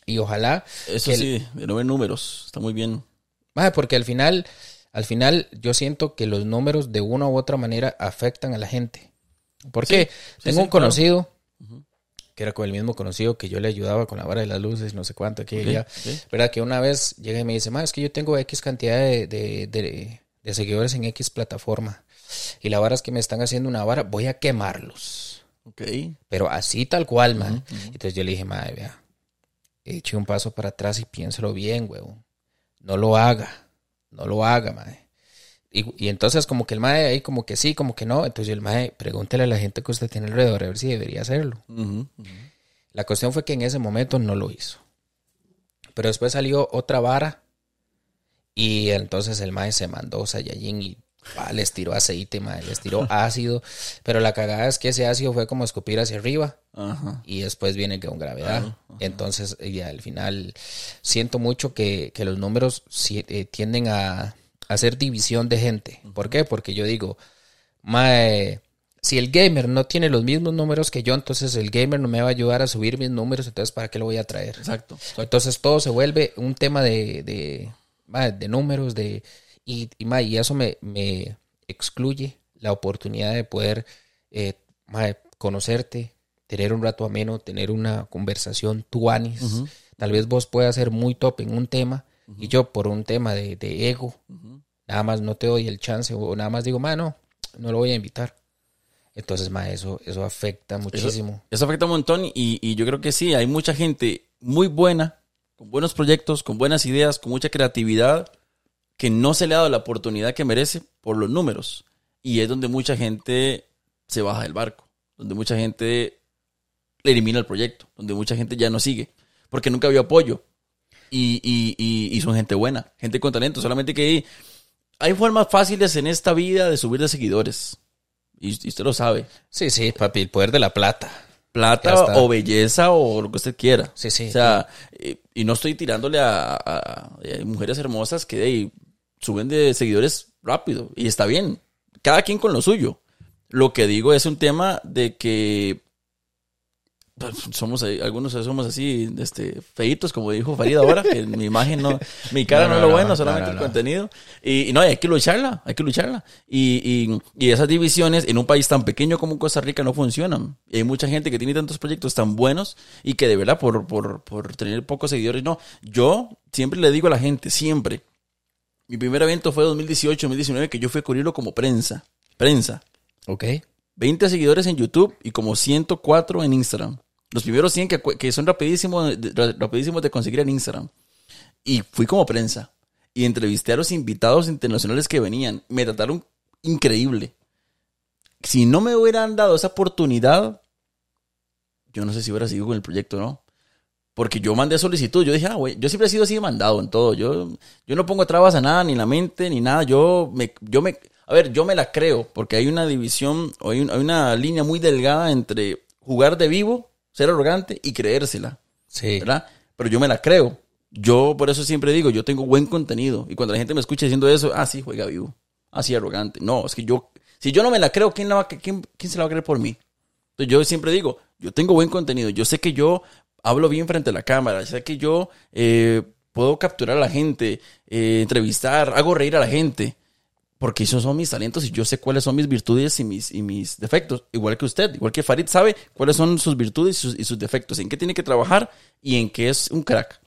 y ojalá Eso que el- sí, de no ver números, está muy bien. Mae, porque al final, al final yo siento que los números de una u otra manera afectan a la gente. ¿Por qué? sí, Tengo sí, un conocido, que era con el mismo conocido que yo le ayudaba con la vara de las luces, no sé cuánto, que Ok, ya, ok. ¿verdad? Que una vez llega y me dice, es que yo tengo X cantidad de, de, de- de seguidores en X plataforma. Y la vara es que me están haciendo una vara, voy a quemarlos. Ok. Pero así tal cual, man. Entonces yo le dije, madre, vea, eche un paso para atrás y piénselo bien, huevón. No lo haga, no lo haga, madre. Y, y entonces como que el mae ahí como que sí, como que no. Entonces el mae, pregúntele a la gente que usted tiene alrededor a ver si debería hacerlo. La cuestión fue que en ese momento no lo hizo. Pero después salió otra vara y entonces el mae se mandó Saiyajin y pa, les tiró aceite, mae, les tiró (laughs) ácido. Pero la cagada es que ese ácido fue como escupir hacia arriba Ajá. y después viene con gravedad. Entonces, y al final, siento mucho que, que los números eh, tienden a, a hacer división de gente. ¿Por qué? Porque yo digo, mae, si el gamer no tiene los mismos números que yo, entonces el gamer no me va a ayudar a subir mis números, entonces ¿para qué lo voy a traer? Exacto. exacto. Entonces todo se vuelve un tema de, de, mae, de números, de y, y, mae, y eso me, me excluye la oportunidad de poder eh, conocerte, tener un rato ameno, tener una conversación tuanis. Tal vez vos puedas ser muy top en un tema y yo por un tema de, de ego, nada más no te doy el chance o nada más digo, mano, no lo voy a invitar. Entonces, ma, eso, eso afecta muchísimo. Eso afecta un montón y, y yo creo que sí, hay mucha gente muy buena, con buenos proyectos, con buenas ideas, con mucha creatividad, que no se le ha dado la oportunidad que merece por los números. Y es donde mucha gente se baja del barco, donde mucha gente le elimina el proyecto, donde mucha gente ya no sigue, porque nunca había apoyo. Y, y, y, y son gente buena, gente con talento, solamente que hay formas fáciles en esta vida de subir de seguidores. Y, usted lo sabe. Sí, sí, papi, el poder de la plata. Plata o belleza o lo que usted quiera. Sí, sí. O sea, eh, y no estoy tirándole a, a- a mujeres hermosas que de, suben de seguidores rápido. Y está bien. Cada quien con lo suyo. Lo que digo es un tema de que pues, somos ahí- algunos somos así, este, feitos, como dijo Farid ahora, que mi imagen no, (laughs) mi cara no, No, es no, lo no, bueno, no, solamente el contenido. Y, y no, hay que lucharla, hay que lucharla. Y, y, y esas divisiones en un país tan pequeño como Costa Rica no funcionan. Y hay mucha gente que tiene tantos proyectos tan buenos y que de verdad por, por, por tener pocos seguidores, no. Yo siempre le digo a la gente, siempre. Mi primer evento fue 2018, 2019, que yo fui a cubrirlo como prensa. Prensa. Ok. 20 seguidores en YouTube y como 104 en Instagram. Los primeros 100 que, que son rapidísimos, rapidísimos de conseguir en Instagram. Y fui como prensa. Y entrevisté a los invitados internacionales que venían. Me trataron increíble. Si no me hubieran dado esa oportunidad, yo no sé si hubiera seguido con el proyecto, ¿no? Porque yo mandé solicitud. Yo dije, ah, güey, yo siempre he sido así de mandado en todo. Yo, yo no pongo trabas a nada, ni en la mente, ni nada. Yo me, yo me, a ver, yo me la creo, porque hay una división, o hay, un- hay una línea muy delgada entre jugar de vivo, ser arrogante y creérsela, Sí. ¿verdad? Pero yo me la creo. Yo por eso siempre digo, yo tengo buen contenido. Y cuando la gente me escucha diciendo eso, ah, sí, juega vivo. Ah, sí, arrogante. No, es que yo, si yo no me la creo, ¿quién, la va, quién, quién se la va a creer por mí? Entonces yo siempre digo, yo tengo buen contenido, yo sé que yo hablo bien frente a la cámara, sé que yo eh, puedo capturar a la gente, eh, entrevistar, hago reír a la gente, porque esos son mis talentos y yo sé cuáles son mis virtudes y mis, y mis defectos, igual que usted, igual que Farid sabe cuáles son sus virtudes y sus, y sus defectos, en qué tiene que trabajar y en qué es un crack.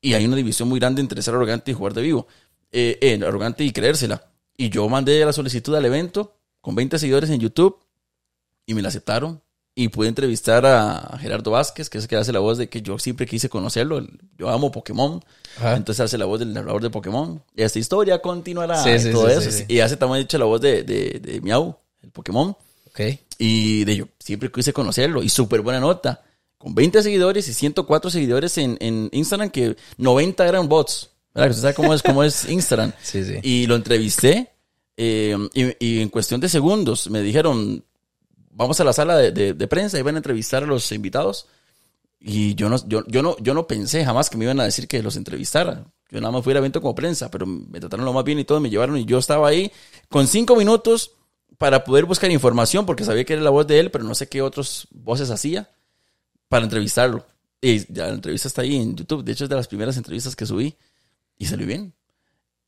Y hay una división muy grande entre ser arrogante y jugar de vivo, eh, arrogante y creérsela. Y yo mandé la solicitud al evento con 20 seguidores en YouTube y me la aceptaron. Y pude entrevistar a Gerardo Vázquez, que es el que hace la voz de que yo siempre quise conocerlo. Yo amo Pokémon. Ajá. Entonces hace la voz del narrador de Pokémon. Y esta historia continuará. Sí, y sí, todo sí, eso. Y hace también hecho la voz de, de, de Miau, el Pokémon. Ok. Y de yo siempre quise conocerlo. Y súper buena nota. Con 20 seguidores y 104 seguidores en, en Instagram, que 90 eran bots. ¿Verdad? Usted sabe cómo es, cómo es Instagram. (laughs) Sí, sí. Y lo entrevisté. eh, y, y en cuestión de segundos me dijeron, vamos a la sala de, de- de prensa y van a entrevistar a los invitados. Y yo no, yo, no, yo no pensé jamás que me iban a decir que los entrevistara. Yo nada más fui al evento como prensa, pero me trataron lo más bien y todo, me llevaron y yo estaba ahí con cinco minutos para poder buscar información, porque sabía que era la voz de él, pero no sé qué otras voces hacía para entrevistarlo. Y la entrevista está ahí en YouTube, de hecho es de las primeras entrevistas que subí y salió bien.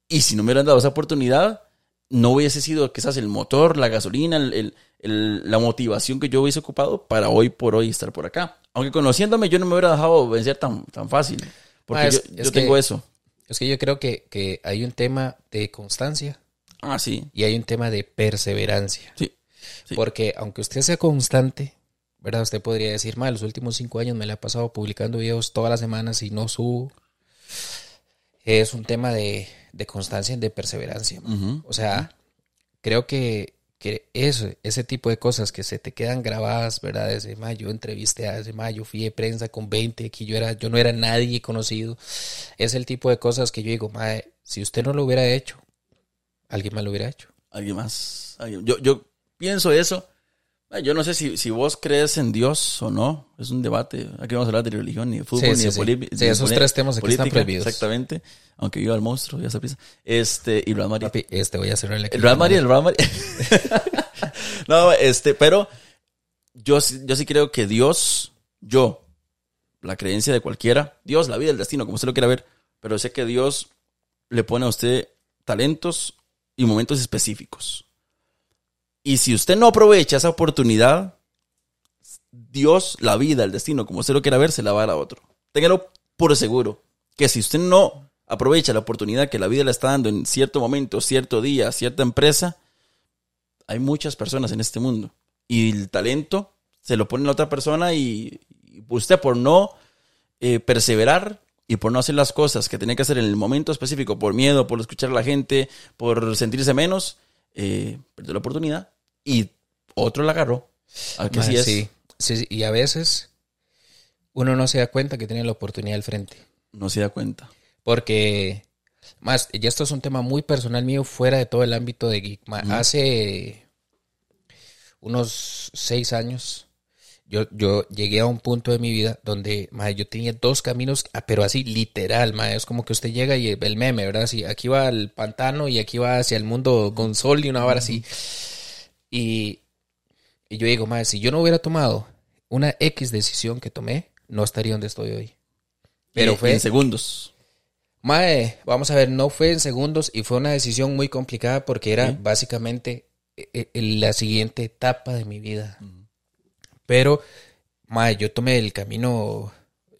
Y si no me hubieran dado esa oportunidad, no hubiese sido quizás el motor, la gasolina, el- el- el- la motivación que yo hubiese ocupado para hoy por hoy estar por acá. Aunque conociéndome yo no me hubiera dejado vencer tan, tan fácil. Porque Ah, es- yo, es yo que- tengo eso. Es que yo creo que, que hay un tema de constancia Ah, sí. y hay un tema de perseverancia. Sí. Sí. Porque aunque usted sea constante, ¿verdad? Usted podría decir, mal, los últimos cinco años me la he pasado publicando videos todas las semanas y no subo. Es un tema de, de constancia y de perseverancia. O sea, creo que, que eso, ese tipo de cosas que se te quedan grabadas, ¿verdad? Desde mayo, entrevisté a ese mayo, fui de prensa con 20, que yo era, yo no era nadie conocido. Es el tipo de cosas que yo digo, mae, si usted no lo hubiera hecho, alguien más lo hubiera hecho. Alguien más. Alguien- Yo, yo pienso eso. Ah, Yo no sé si, si vos crees en Dios o no. Es un debate. Aquí vamos a hablar de religión, ni de fútbol, Sí, ni sí, de sí. política. Sí, esos tres temas aquí están prohibidos. Exactamente. Aunque viva el monstruo, ya se prisa. Este, y Real Madrid. Papi, este voy a hacer el El Real Madrid, el Real Madrid. (laughs) no, este, pero yo, sí- yo sí creo que Dios, yo, la creencia de cualquiera, Dios, la vida, el destino, como usted lo quiera ver, pero sé que Dios le pone a usted talentos y momentos específicos. Y si usted no aprovecha esa oportunidad, Dios, la vida, el destino, como usted lo quiera ver, se la va a dar a otro. Téngalo por seguro, que si usted no aprovecha la oportunidad que la vida le está dando en cierto momento, cierto día, cierta empresa, hay muchas personas en este mundo. Y el talento se lo pone la otra persona y, y usted por no eh, perseverar y por no hacer las cosas que tenía que hacer en el momento específico, por miedo, por escuchar a la gente, por sentirse menos, eh, perdió la oportunidad y otro la agarró. ¿A que Mae, sí es? sí, y a veces uno no se da cuenta que tiene la oportunidad al frente. No se da cuenta. Porque, más, ya esto es un tema muy personal mío fuera de todo el ámbito de geek. Hace unos seis años, yo, yo llegué a un punto de mi vida donde ma, yo tenía dos caminos, ah, pero así literal, ma, es como que usted llega y el meme, ¿verdad? Así, aquí va al pantano y aquí va hacia el mundo con sol y una vara así. Y, y yo digo, ma, si yo no hubiera tomado una X decisión que tomé, no estaría donde estoy hoy. Pero Y- y fue en segundos. Mae, vamos a ver, no fue en segundos y fue una decisión muy complicada porque era Sí. básicamente eh, eh, la siguiente etapa de mi vida. Pero, mae, yo tomé el camino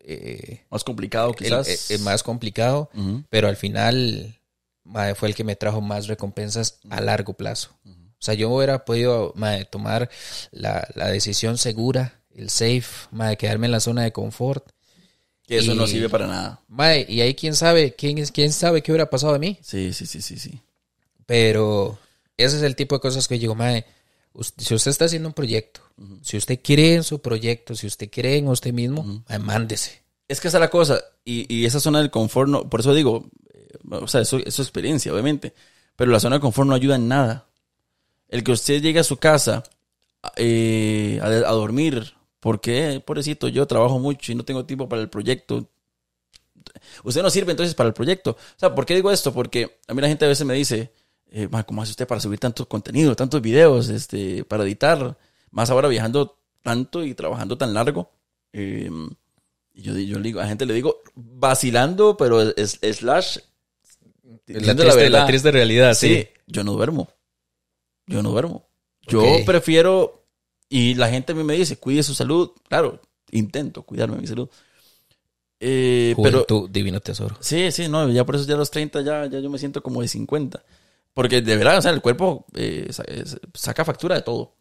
eh, Más complicado quizás. el- el más complicado, pero al final mae, fue el que me trajo más recompensas a largo plazo. O sea, yo hubiera podido mae, tomar la, la decisión segura, el safe, mae, quedarme en la zona de confort. Que eso no y- sirve para nada. Mae, y ahí quién sabe, quién, es, quién sabe qué hubiera pasado de mí. Sí, sí, sí, sí, sí. Pero ese es el tipo de cosas que yo digo, mae, us- si usted está haciendo un proyecto, si usted cree en su proyecto, si usted cree en usted mismo, mae, mándese. Es que esa es la cosa. Y, y esa zona del confort, no, por eso digo, eh, o sea, eso es su experiencia, obviamente. Pero la zona de confort no ayuda en nada. El que usted llegue a su casa eh, a, a dormir, porque, pobrecito, yo trabajo mucho y no tengo tiempo para el proyecto. Usted no sirve entonces para el proyecto. O sea, ¿por qué digo esto? Porque a mí la gente a veces me dice, eh, "Ma, ¿cómo hace usted para subir tanto contenido, tantos videos, este, para editar? Más ahora viajando tanto y trabajando tan largo. Eh, y yo, yo le digo, a la gente le digo, vacilando, pero es, slash. La triste, la triste realidad, Sí, sí. yo no duermo. Yo no duermo. Yo prefiero, y la gente a mí me dice, cuide su salud. Claro, intento cuidarme mi salud. Eh, pero Juventud, divino tesoro. sí, sí, no, ya por eso ya a los 30 ya, ya yo me siento como de 50. Porque de verdad, o sea, el cuerpo eh, saca factura de todo.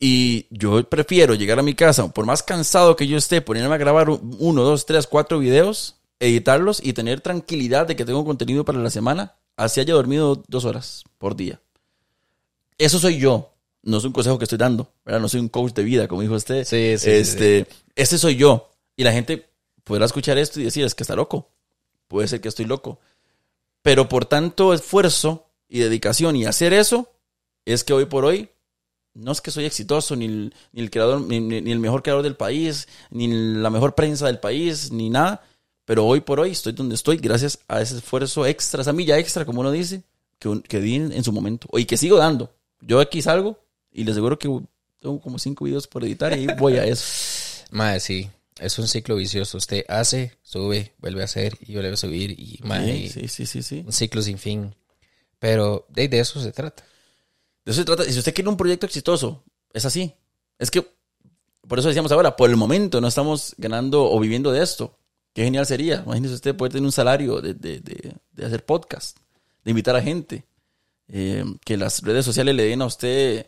Y yo prefiero llegar a mi casa, por más cansado que yo esté, ponerme a grabar un- uno, dos, tres, cuatro videos, editarlos y tener tranquilidad de que tengo contenido para la semana, así haya dormido dos horas por día. Eso soy yo. No es un consejo que estoy dando, ¿verdad? No soy un coach de vida, como dijo usted. Sí, sí, este, Ese soy yo. Y la gente podrá escuchar esto y decir, es que está loco. Puede ser que estoy loco. Pero por tanto esfuerzo y dedicación y hacer eso, es que hoy por hoy no es que soy exitoso, ni el, ni el creador, ni, el mejor creador del país, ni la mejor prensa del país, ni nada. Pero hoy por hoy estoy donde estoy gracias a ese esfuerzo extra, esa milla extra, como uno dice, que, que di en, en su momento. Y que sigo dando. Yo aquí salgo y les aseguro que tengo como cinco videos por editar y voy a eso. (laughs) Mae, sí. Es un ciclo vicioso. Usted hace, sube, vuelve a hacer y vuelve a subir. Y, mae, Sí, sí, sí, sí. un ciclo sin fin. Pero de, de eso se trata. De eso se trata. Y si usted quiere un proyecto exitoso, es así. Es que, por eso decíamos ahora, por el momento no estamos ganando o viviendo de esto. Qué genial sería. Imagínese usted poder tener un salario de, de- de- de hacer podcast, de invitar a gente, eh, que las redes sociales le den a usted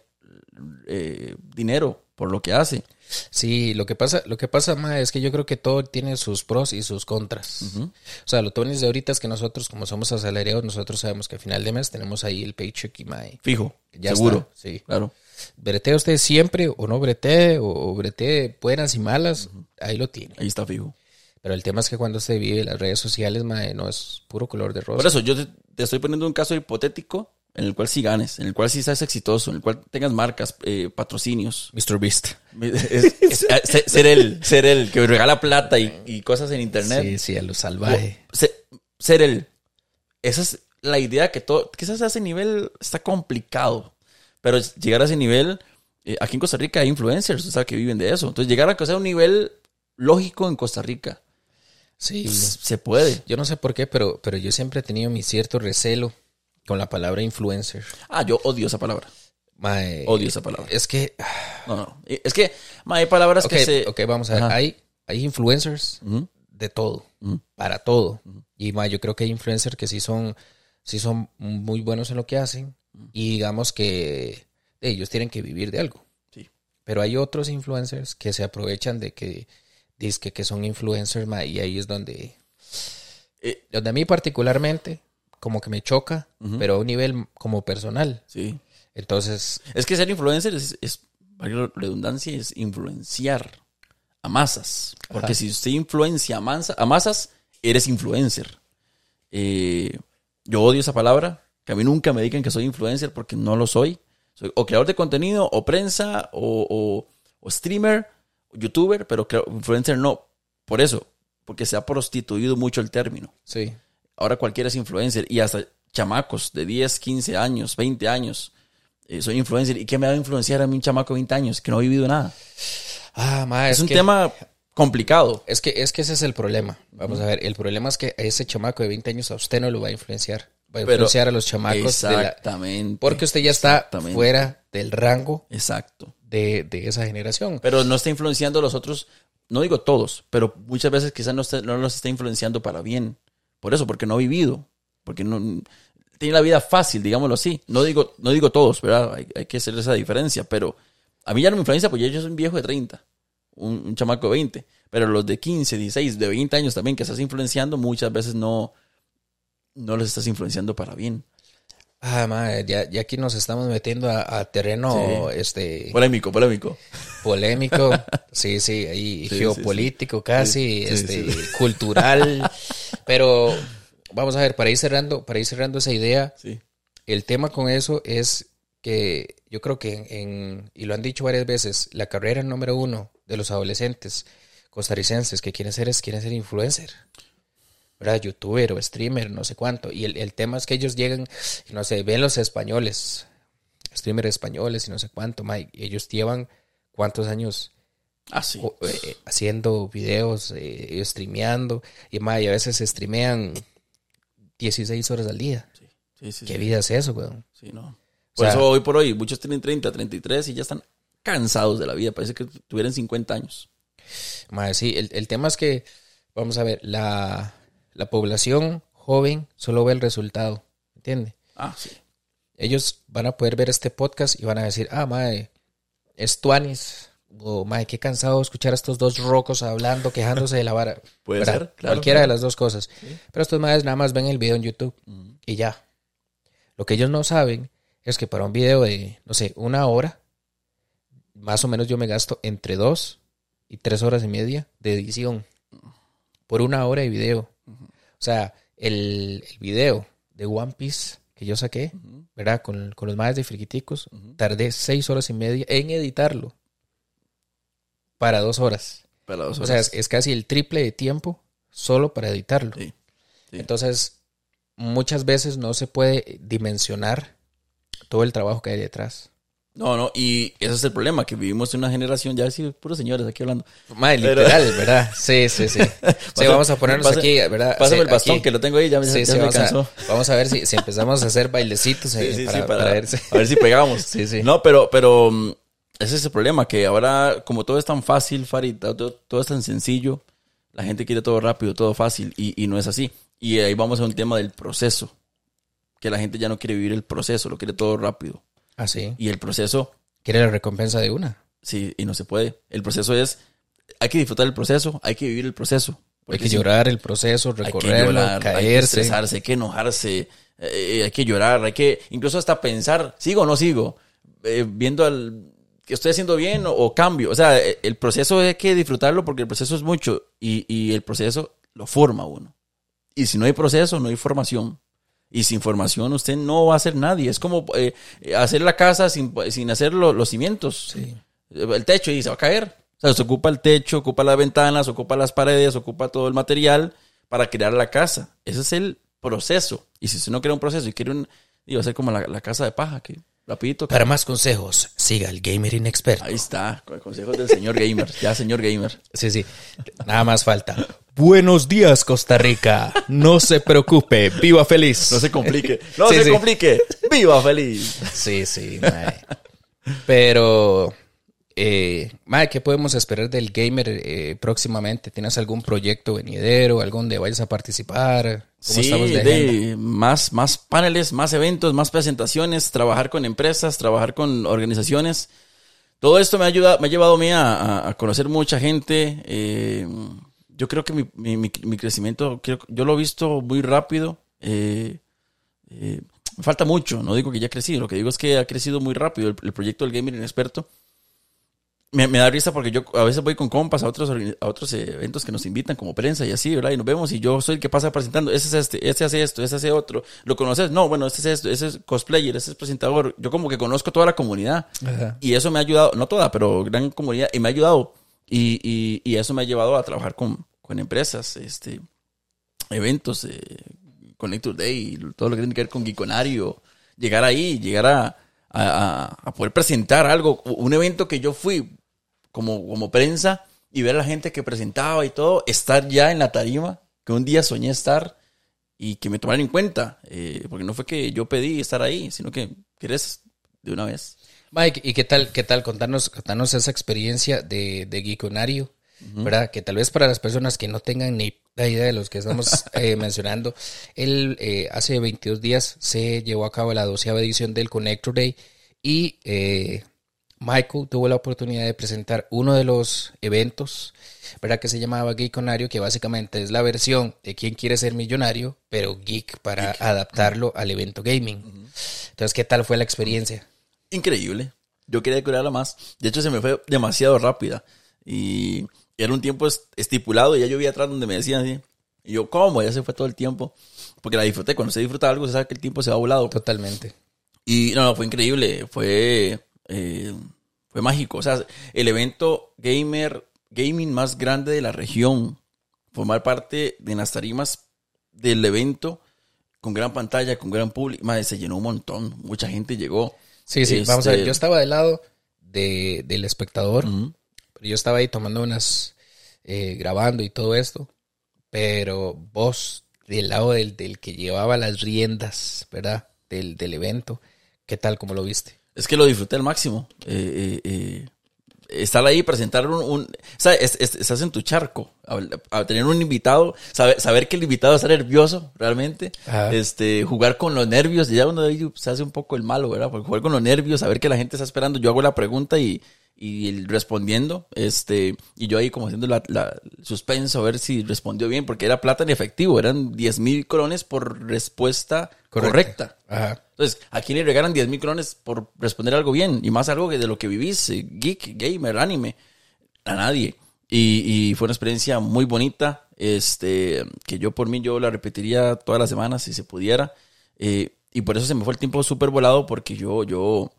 eh, dinero por lo que hace. Sí, lo que pasa, lo que pasa, ma, es que yo creo que todo tiene sus pros y sus contras. O sea, lo tonis de ahorita es que nosotros, como somos asalariados, nosotros sabemos que a final de mes tenemos ahí el paycheck y mae, Fijo, ya seguro. está, sí. Claro. Bretee usted siempre o no bretee o, bretee buenas y malas, ahí lo tiene. Ahí está fijo. Pero el tema es que cuando usted vive las redes sociales, mae, no es puro color de rosa. Por eso yo te, te estoy poniendo un caso hipotético en el cual sí ganes, en el cual sí seas exitoso, en el cual tengas marcas, eh, patrocinios. Mr. Beast. Es- es- es- (laughs) ser- ser él, ser él, que regala plata y, y cosas en internet. Sí, sí, a lo salvaje. O- se- ser él. Esa es la idea que todo, quizás a ese nivel está complicado, pero llegar a ese nivel, eh, aquí en Costa Rica hay influencers, o sea, que viven de eso. Entonces llegar a que sea un nivel lógico en Costa Rica, Sí. pues, se puede. Yo no sé por qué, pero, pero yo siempre he tenido mi cierto recelo con la palabra influencer. Ah, yo odio esa palabra. Mae, Odio esa palabra. Es que, No, no. Es que ma, hay palabras que se... ok, vamos a ver. Ajá. Hay, hay influencers de todo, para todo. Y mae, yo creo que hay influencers que sí son, sí son muy buenos en lo que hacen. Y digamos que ellos tienen que vivir de algo. Sí. Pero hay otros influencers que se aprovechan de que dicen que son influencers, y ahí es donde, Eh, donde a mí particularmente como que me choca, pero a un nivel como personal. sí. Entonces, Es que ser influencer es, es redundancia, es influenciar a masas. Porque Ajá. si usted influencia a, masa- a masas, eres influencer. Eh, yo odio esa palabra, que a mí nunca me digan que soy influencer porque no lo soy. Soy o creador de contenido, o prensa, o, o- o streamer, o youtuber, pero creo- influencer no. Por eso, porque se ha prostituido mucho el término. sí. Ahora cualquiera es influencer y hasta chamacos de 10, 15 años, 20 años. eh, soy influencer. ¿Y qué me va a influenciar a mí un chamaco de 20 años que no ha vivido nada? Ah, ma, Es, es, un que, tema complicado. es que es que ese es el problema. Vamos a ver, el problema es que ese chamaco de 20 años a usted no lo va a influenciar. Va a Pero- influenciar a los chamacos de la- Exactamente. porque usted ya está fuera del rango Exacto. de, de esa generación. Pero no está influenciando a los otros, no digo todos, pero muchas veces quizás no, está- no los está influenciando para bien. Por eso, porque no ha vivido. Porque no tiene la vida fácil, digámoslo así. No digo, no digo todos, ¿verdad? Hay, hay que hacer esa diferencia. Pero a mí ya no me influencia porque yo soy un viejo de 30, un, un chamaco de 20. Pero los de 15, 16, de 20 años también que estás influenciando, muchas veces no, no les estás influenciando para bien. Ah, ma, ya, ya aquí nos estamos metiendo a, a terreno Sí. este Polémico, polémico. polémico, (laughs) sí, sí, ahí Sí, geopolítico casi, Sí, este, cultural. (laughs) Pero vamos a ver, para ir cerrando, para ir cerrando esa idea, Sí. el tema con eso es que yo creo que en, y lo han dicho varias veces, la carrera número uno de los adolescentes costarricenses que quieren ser es quieren ser influencer. ¿verdad? Youtuber o streamer, no sé cuánto. Y el, el tema es que ellos llegan, no sé, ven los españoles, streamers españoles y no sé cuánto, y ellos llevan cuántos años Ah, sí. o- eh, haciendo videos, eh, streameando, y, ma, y a veces streamean 16 horas al día. Sí, sí, ¿Qué sí. vida es eso, weón? Sí, no. O Por sea- eso hoy por hoy, muchos tienen 30, 33 y ya están cansados de la vida. Parece que tuvieran 50 años. Ma, sí, el, el tema es que, vamos a ver, la, la población joven solo ve el resultado, ¿entiende? Ah, sí. Ellos van a poder ver este podcast y van a decir, ah, mae, es Tuanis. O, mae, qué cansado escuchar a estos dos rocos hablando, quejándose de la vara. (laughs) Puede ¿Verdad? ser, claro, Cualquiera claro. de las dos cosas. Pero estos madres nada más ven el video en YouTube y ya. Lo que ellos no saben es que para un video de, no sé, una hora, más o menos yo me gasto entre dos y tres horas y media de edición por una hora de video. O sea, el, el video de One Piece que yo saqué, ¿verdad? Con, con los madres de Friquiticos, tardé seis horas y media en editarlo para dos horas. Para dos O sea, horas. es, es casi el triple de tiempo solo para editarlo. Sí, sí. Entonces, muchas veces no se puede dimensionar todo el trabajo que hay detrás. No, no, y ese es el problema, que vivimos en una generación, ya sí, puros señores aquí hablando. Madre, Pero- literal, (laughs) ¿verdad? Sí, sí, sí. (laughs) Sí, vamos a ponernos pasa- aquí, ¿verdad? Pásame Sí, el bastón aquí. que lo tengo ahí, ya me, Sí, ya sí, me vamos, cansó. a, vamos a ver si, si empezamos a hacer bailecitos (laughs) eh, Sí, sí, para, sí, para, para ver si- a ver si pegamos. Sí, sí. No, pero, pero mm, ese es el problema, que ahora, como todo es tan fácil, Farid, todo, todo es tan sencillo, la gente quiere todo rápido, todo fácil, y, y no es así. Y ahí vamos a un tema del proceso, que la gente ya no quiere vivir el proceso, lo quiere todo rápido. Así. Y el proceso, Quiere la recompensa de una. sí, y no se puede. El proceso es, hay que disfrutar el proceso, hay que vivir el proceso. Hay que llorar el proceso, hay que recorrerlo, llorar, hay que caerse. estresarse, hay que enojarse, eh, hay que llorar, hay que incluso hasta pensar, ¿sigo o no sigo? Eh, viendo al estoy haciendo bien o, o cambio. O sea, eh, el proceso hay que disfrutarlo porque el proceso es mucho y, y el proceso lo forma uno. Y si no hay proceso, no hay formación. Y sin formación usted no va a ser nadie. Es como eh, hacer la casa sin, sin hacer lo- los cimientos. Sí. El techo y se va a caer. O sea, se ocupa el techo, ocupa las ventanas, ocupa las paredes, ocupa todo el material para crear la casa. Ese es el proceso. Y si usted no crea un proceso y quiere un... Iba a ser como la, la casa de paja, que rapidito. Para más consejos, siga el gamer inexperto. Ahí está, con consejos del señor gamer. Ya, señor gamer. Sí, sí. Nada más falta. Buenos días, Costa Rica. No se preocupe. Viva feliz. No se complique. (laughs) No Sí, se sí. complique. ¡Viva feliz! Sí, sí, mae. Pero, eh, mae, ¿qué podemos esperar del gamer eh, próximamente? ¿Tienes algún proyecto venidero, algo donde vayas a participar? ¿Cómo Sí, estamos de agenda? de más, más paneles, más eventos, más presentaciones, trabajar con empresas, trabajar con organizaciones. Todo esto me ha ayudado, me ha llevado a mí a, conocer mucha gente. eh, yo creo que mi, mi- mi- mi crecimiento, yo lo he visto muy rápido. eh, eh, me falta mucho, no digo que ya crecí, lo que digo es que ha crecido muy rápido el, el proyecto del Gamer Inexperto. Me, me da risa porque yo a veces voy con compas a otros, a otros eventos que nos invitan como prensa y así, ¿verdad? Y nos vemos y yo soy el que pasa presentando, ese es este, ese hace esto, ese hace otro. ¿Lo conoces? No, bueno, este es esto, ese es cosplayer, ese es presentador. Yo como que conozco toda la comunidad Ajá. y eso me ha ayudado, no toda, pero gran comunidad, y me ha ayudado. Y, y, y eso me ha llevado a trabajar con, con empresas, este, eventos, eh, Connector Day, todo lo que tiene que ver con Geekonario, llegar ahí, llegar a- a poder presentar algo, un evento que yo fui como, como prensa y ver a la gente que presentaba y todo, estar ya en la tarima, que un día soñé estar y que me tomaran en cuenta, eh, porque no fue que yo pedí estar ahí, sino que querés de una vez. Mike, ¿y qué tal, qué tal contarnos, contarnos esa experiencia de, de Geekonario? ¿Verdad? Que tal vez para las personas que no tengan ni la idea de los que estamos (laughs) eh, mencionando, él eh, hace 22 días se llevó a cabo la doceava edición del Connector Day y eh, Michael tuvo la oportunidad de presentar uno de los eventos, ¿verdad? Que se llamaba Geekonario, que básicamente es la versión de quién quiere ser millonario, pero geek para adaptarlo al evento gaming. Entonces, ¿qué tal fue la experiencia? increíble. Yo quería curarla más. De hecho, se me fue demasiado rápida. Y era un tiempo es- estipulado y ya yo vi atrás donde me decían así. Y yo, ¿cómo? Ya se fue todo el tiempo. Porque la disfruté. Cuando se disfruta algo, se sabe que el tiempo se va volado. Totalmente. Y no, no, fue increíble. Fue, eh, fue mágico. O sea, el evento gamer, gaming más grande de la región. Formar parte de las tarimas del evento con gran pantalla, con gran público. Madre, se llenó un montón. Mucha gente llegó. Sí, sí, vamos a ver. Este- Yo estaba del lado de, del espectador, pero yo estaba ahí tomando unas, eh, grabando y todo esto. Pero vos, del lado del, del que llevaba las riendas, ¿verdad? Del, del evento, ¿qué tal? ¿Cómo lo viste? Es que lo disfruté al máximo. Eh, eh, eh, estar ahí, presentar un... un- o sea, es- es- estás en tu charco. A, a tener un invitado, saber, saber que el invitado está nervioso realmente. Ajá. Este, jugar con los nervios. Ya uno de ahí se hace un poco el malo, ¿verdad? Porque jugar con los nervios, saber que la gente está esperando. Yo hago la pregunta y, y respondiendo. Este, y yo ahí como haciendo la, la- suspenso a ver si respondió bien. Porque era plata en efectivo. Eran 10 mil colones por respuesta correcta. Ajá. Entonces, ¿a quién le regalan 10 mil colones por responder algo bien? Y más algo que de lo que vivís, eh, geek, gamer, anime. A nadie. Y, y fue una experiencia muy bonita, este, que yo por mí yo la repetiría todas las semanas si se pudiera. Eh, y por eso se me fue el tiempo súper volado porque yo, yo,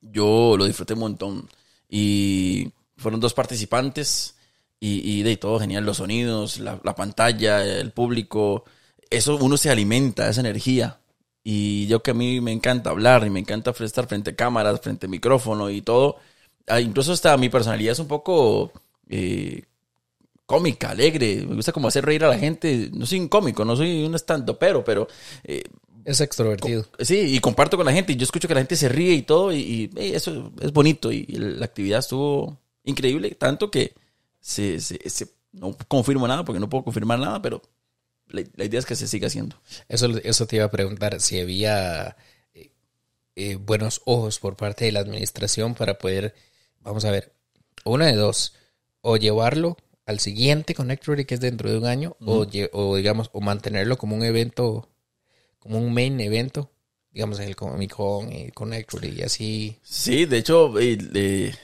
yo lo disfruté un montón. Y fueron dos participantes y, y de todo genial, los sonidos, la, la pantalla, el público. Eso uno se alimenta, esa energía. Y yo que a mí me encanta hablar y me encanta estar frente a cámaras, frente a micrófono y todo. Ah, incluso hasta mi personalidad es un poco eh, cómica, alegre. Me gusta como hacer reír a la gente. No soy un cómico, no soy un stand pero, pero eh, Es extrovertido. Sí, y comparto con la gente. Y yo escucho que la gente se ríe y todo. Y, y, hey, eso es bonito. Y la actividad estuvo increíble. Tanto que se, se- se- no confirmo nada porque no puedo confirmar nada, pero la, la idea es que se siga haciendo. Eso, eso te iba a preguntar si había eh, eh, buenos ojos por parte de la administración para poder, vamos a ver, una de dos, o llevarlo al siguiente Connector Day, que es dentro de un año, o, o digamos, o mantenerlo como un evento, como un main evento, digamos, en el Comic Con y Connector Day y así. Sí, de hecho, eh, eh,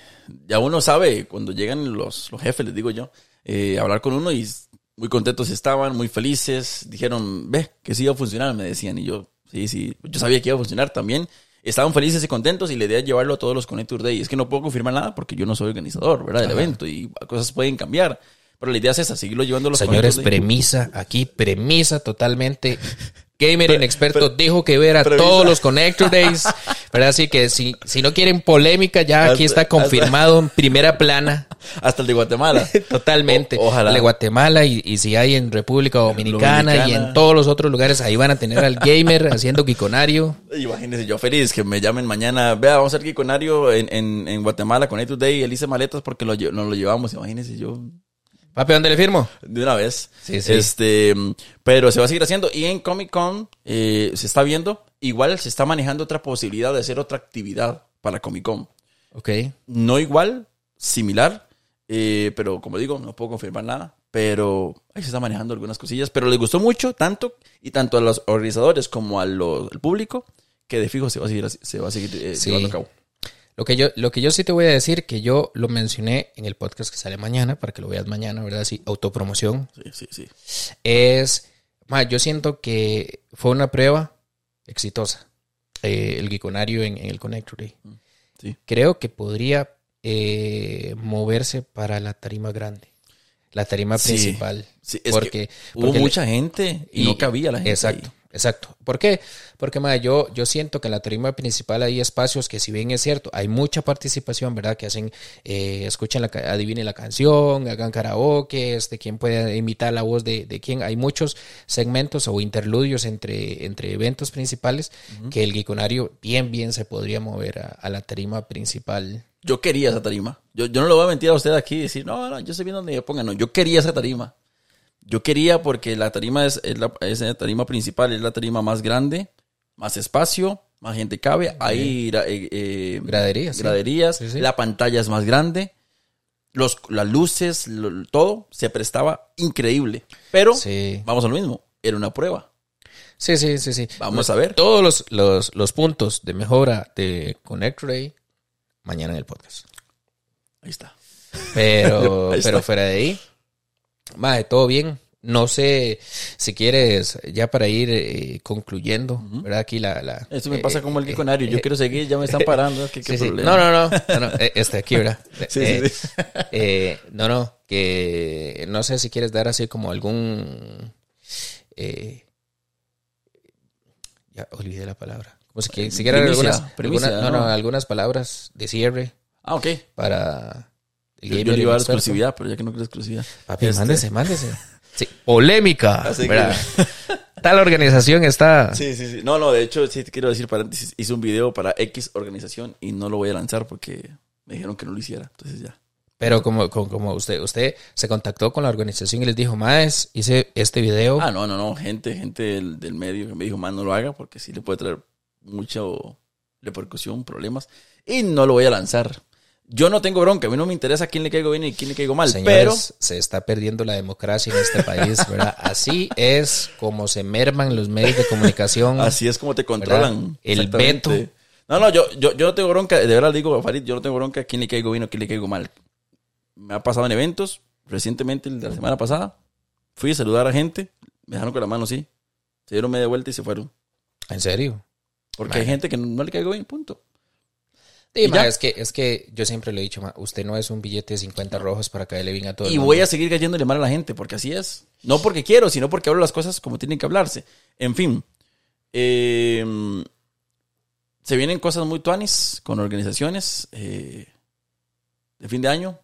ya uno sabe cuando llegan los, los jefes, les digo yo, eh, hablar con uno y muy contentos estaban, muy felices. Dijeron, ve, que sí iba a funcionar, me decían. Y yo, sí, sí, yo sabía que iba a funcionar también. Estaban felices y contentos y la idea es llevarlo a todos los Connector Day. Es que no puedo confirmar nada porque yo no soy organizador, ¿verdad? Del Ajá. evento y cosas pueden cambiar. Pero la idea es esa, seguirlo llevando a los Señores, premisa, aquí, premisa totalmente. (laughs) Gamer inexperto dijo que ver a todos los Connector Days. (laughs) ¿Verdad? Así que si, si no quieren polémica, ya aquí Hasta- está confirmado en primera plana. (laughs) Hasta el de Guatemala. (laughs) Totalmente. O- ojalá. El de Guatemala y, y si hay en República Dominicana, y en todos los otros lugares, ahí van a tener al gamer haciendo Kikonario. Imagínense, yo feliz que me llamen mañana. Vea, vamos a hacer Giconario en, en, en Guatemala con A Today. Él hice maletas porque lo, nos lo llevamos. Imagínense, yo Papi, ¿dónde le firmo? de una vez. Sí, sí. Este, pero se va a seguir haciendo. Y en Comic Con eh, se está viendo, igual se está manejando otra posibilidad de hacer otra actividad para Comic Con. Ok. No igual, similar, eh, pero como digo, no puedo confirmar nada. Pero ahí se está manejando algunas cosillas. Pero les gustó mucho, tanto, y tanto a los organizadores como a los- al público, que de fijo se va a seguir, se va a seguir eh, Sí. llevando a cabo. Lo que, yo, lo que yo sí te voy a decir, que yo lo mencioné en el podcast que sale mañana, para que lo veas mañana, ¿verdad? Sí, autopromoción. Sí, sí, sí. Es, ma, yo siento que fue una prueba exitosa, eh, el Geekonario en, en el Connector Day. Sí. Creo que podría eh, moverse para la tarima grande, la tarima Sí. principal. Sí, es que porque, Hubo porque le- mucha gente y, no cabía la gente. Exacto. Exacto. ¿Por qué? Porque ma, yo, yo siento que en la tarima principal hay espacios que si bien es cierto, hay mucha participación, ¿verdad? Que hacen, eh, escuchen la, adivinen la canción, hagan karaoke, este, quién puede imitar la voz de, de quién. Hay muchos segmentos o interludios entre, entre eventos principales que el Geekonario bien, bien se podría mover a, a la tarima principal. Yo quería esa tarima. Yo, yo no le voy a mentir a usted aquí y decir, no, no, yo estoy viendo donde me pongan. No, yo quería esa tarima. Yo quería porque la tarima es, es la, es la tarima principal, es la tarima más grande, más espacio, más gente cabe. Hay gra- eh, eh, Graderías, graderías, Sí, sí. la pantalla es más grande, los, las luces, lo- todo se prestaba increíble. Pero vamos a lo mismo, era una prueba. Sí, sí, sí, sí. Vamos a ver. Todos los, los, los puntos de mejora de Connect Ray mañana en el podcast. Ahí está. Pero, (laughs) Ahí está. pero fuera de ahí, madre, todo bien. No sé si quieres, ya para ir eh, concluyendo, ¿verdad? Aquí la... la Eso me eh, pasa como el eh, Geekonario. Yo eh, quiero seguir, ya me (laughs) están parando. ¿Qué, qué sí, sí. problema? No, no, no, no, no, eh, este aquí, ¿verdad? (laughs) Sí, Eh, sí, sí. (laughs) eh, no, no, que no sé si quieres dar así como algún... eh, ya olvidé la palabra. Como si, que- si quieres algunas, algunas- no, no, algunas palabras de cierre Ah, ok. para Yo, yo gamer le iba a dar experto. exclusividad, pero ya que no quiero exclusividad. Papi, Este- mándese, (laughs) mándese. Sí, polémica. Así que- ¿verdad? (laughs) Tal organización está. Sí, sí, sí. No, no, de hecho, sí te quiero decir paréntesis. Hice un video para X organización y no lo voy a lanzar porque me dijeron que no lo hiciera. Entonces ya. Pero como, como, como usted, usted se contactó con la organización y les dijo, Maes, hice este video. Ah, no, no, no. Gente, gente del, del medio que me dijo, man, no lo haga porque sí le puede traer mucho repercusión, problemas. Y no lo voy a lanzar. Yo no tengo bronca. A mí no me interesa quién le caigo bien y quién le caigo mal. Señores, se está perdiendo la democracia en este país, ¿verdad? Así es como se merman los medios de comunicación. pero así es como te controlan. ¿Verdad? El veto. No, no, yo, yo, yo no tengo bronca. De verdad digo, Farid, yo no tengo bronca quién le caigo bien o quién le caigo mal. Me ha pasado en eventos. Recientemente, el de la semana pasada, fui a saludar a gente. Me dejaron con la mano así. Se dieron media vuelta y se fueron. ¿En serio? Porque Man. hay gente que no, no le caigo bien, punto. Sí, ma, es que, es que yo siempre lo he dicho, ma, usted no es un billete de 50 rojos para caerle bien a todo el Y mundo. voy a seguir cayéndole mal a la gente, porque así es. No porque quiero, sino porque hablo las cosas como tienen que hablarse. En fin. eh, se vienen cosas muy tuanis con organizaciones eh, de fin de año.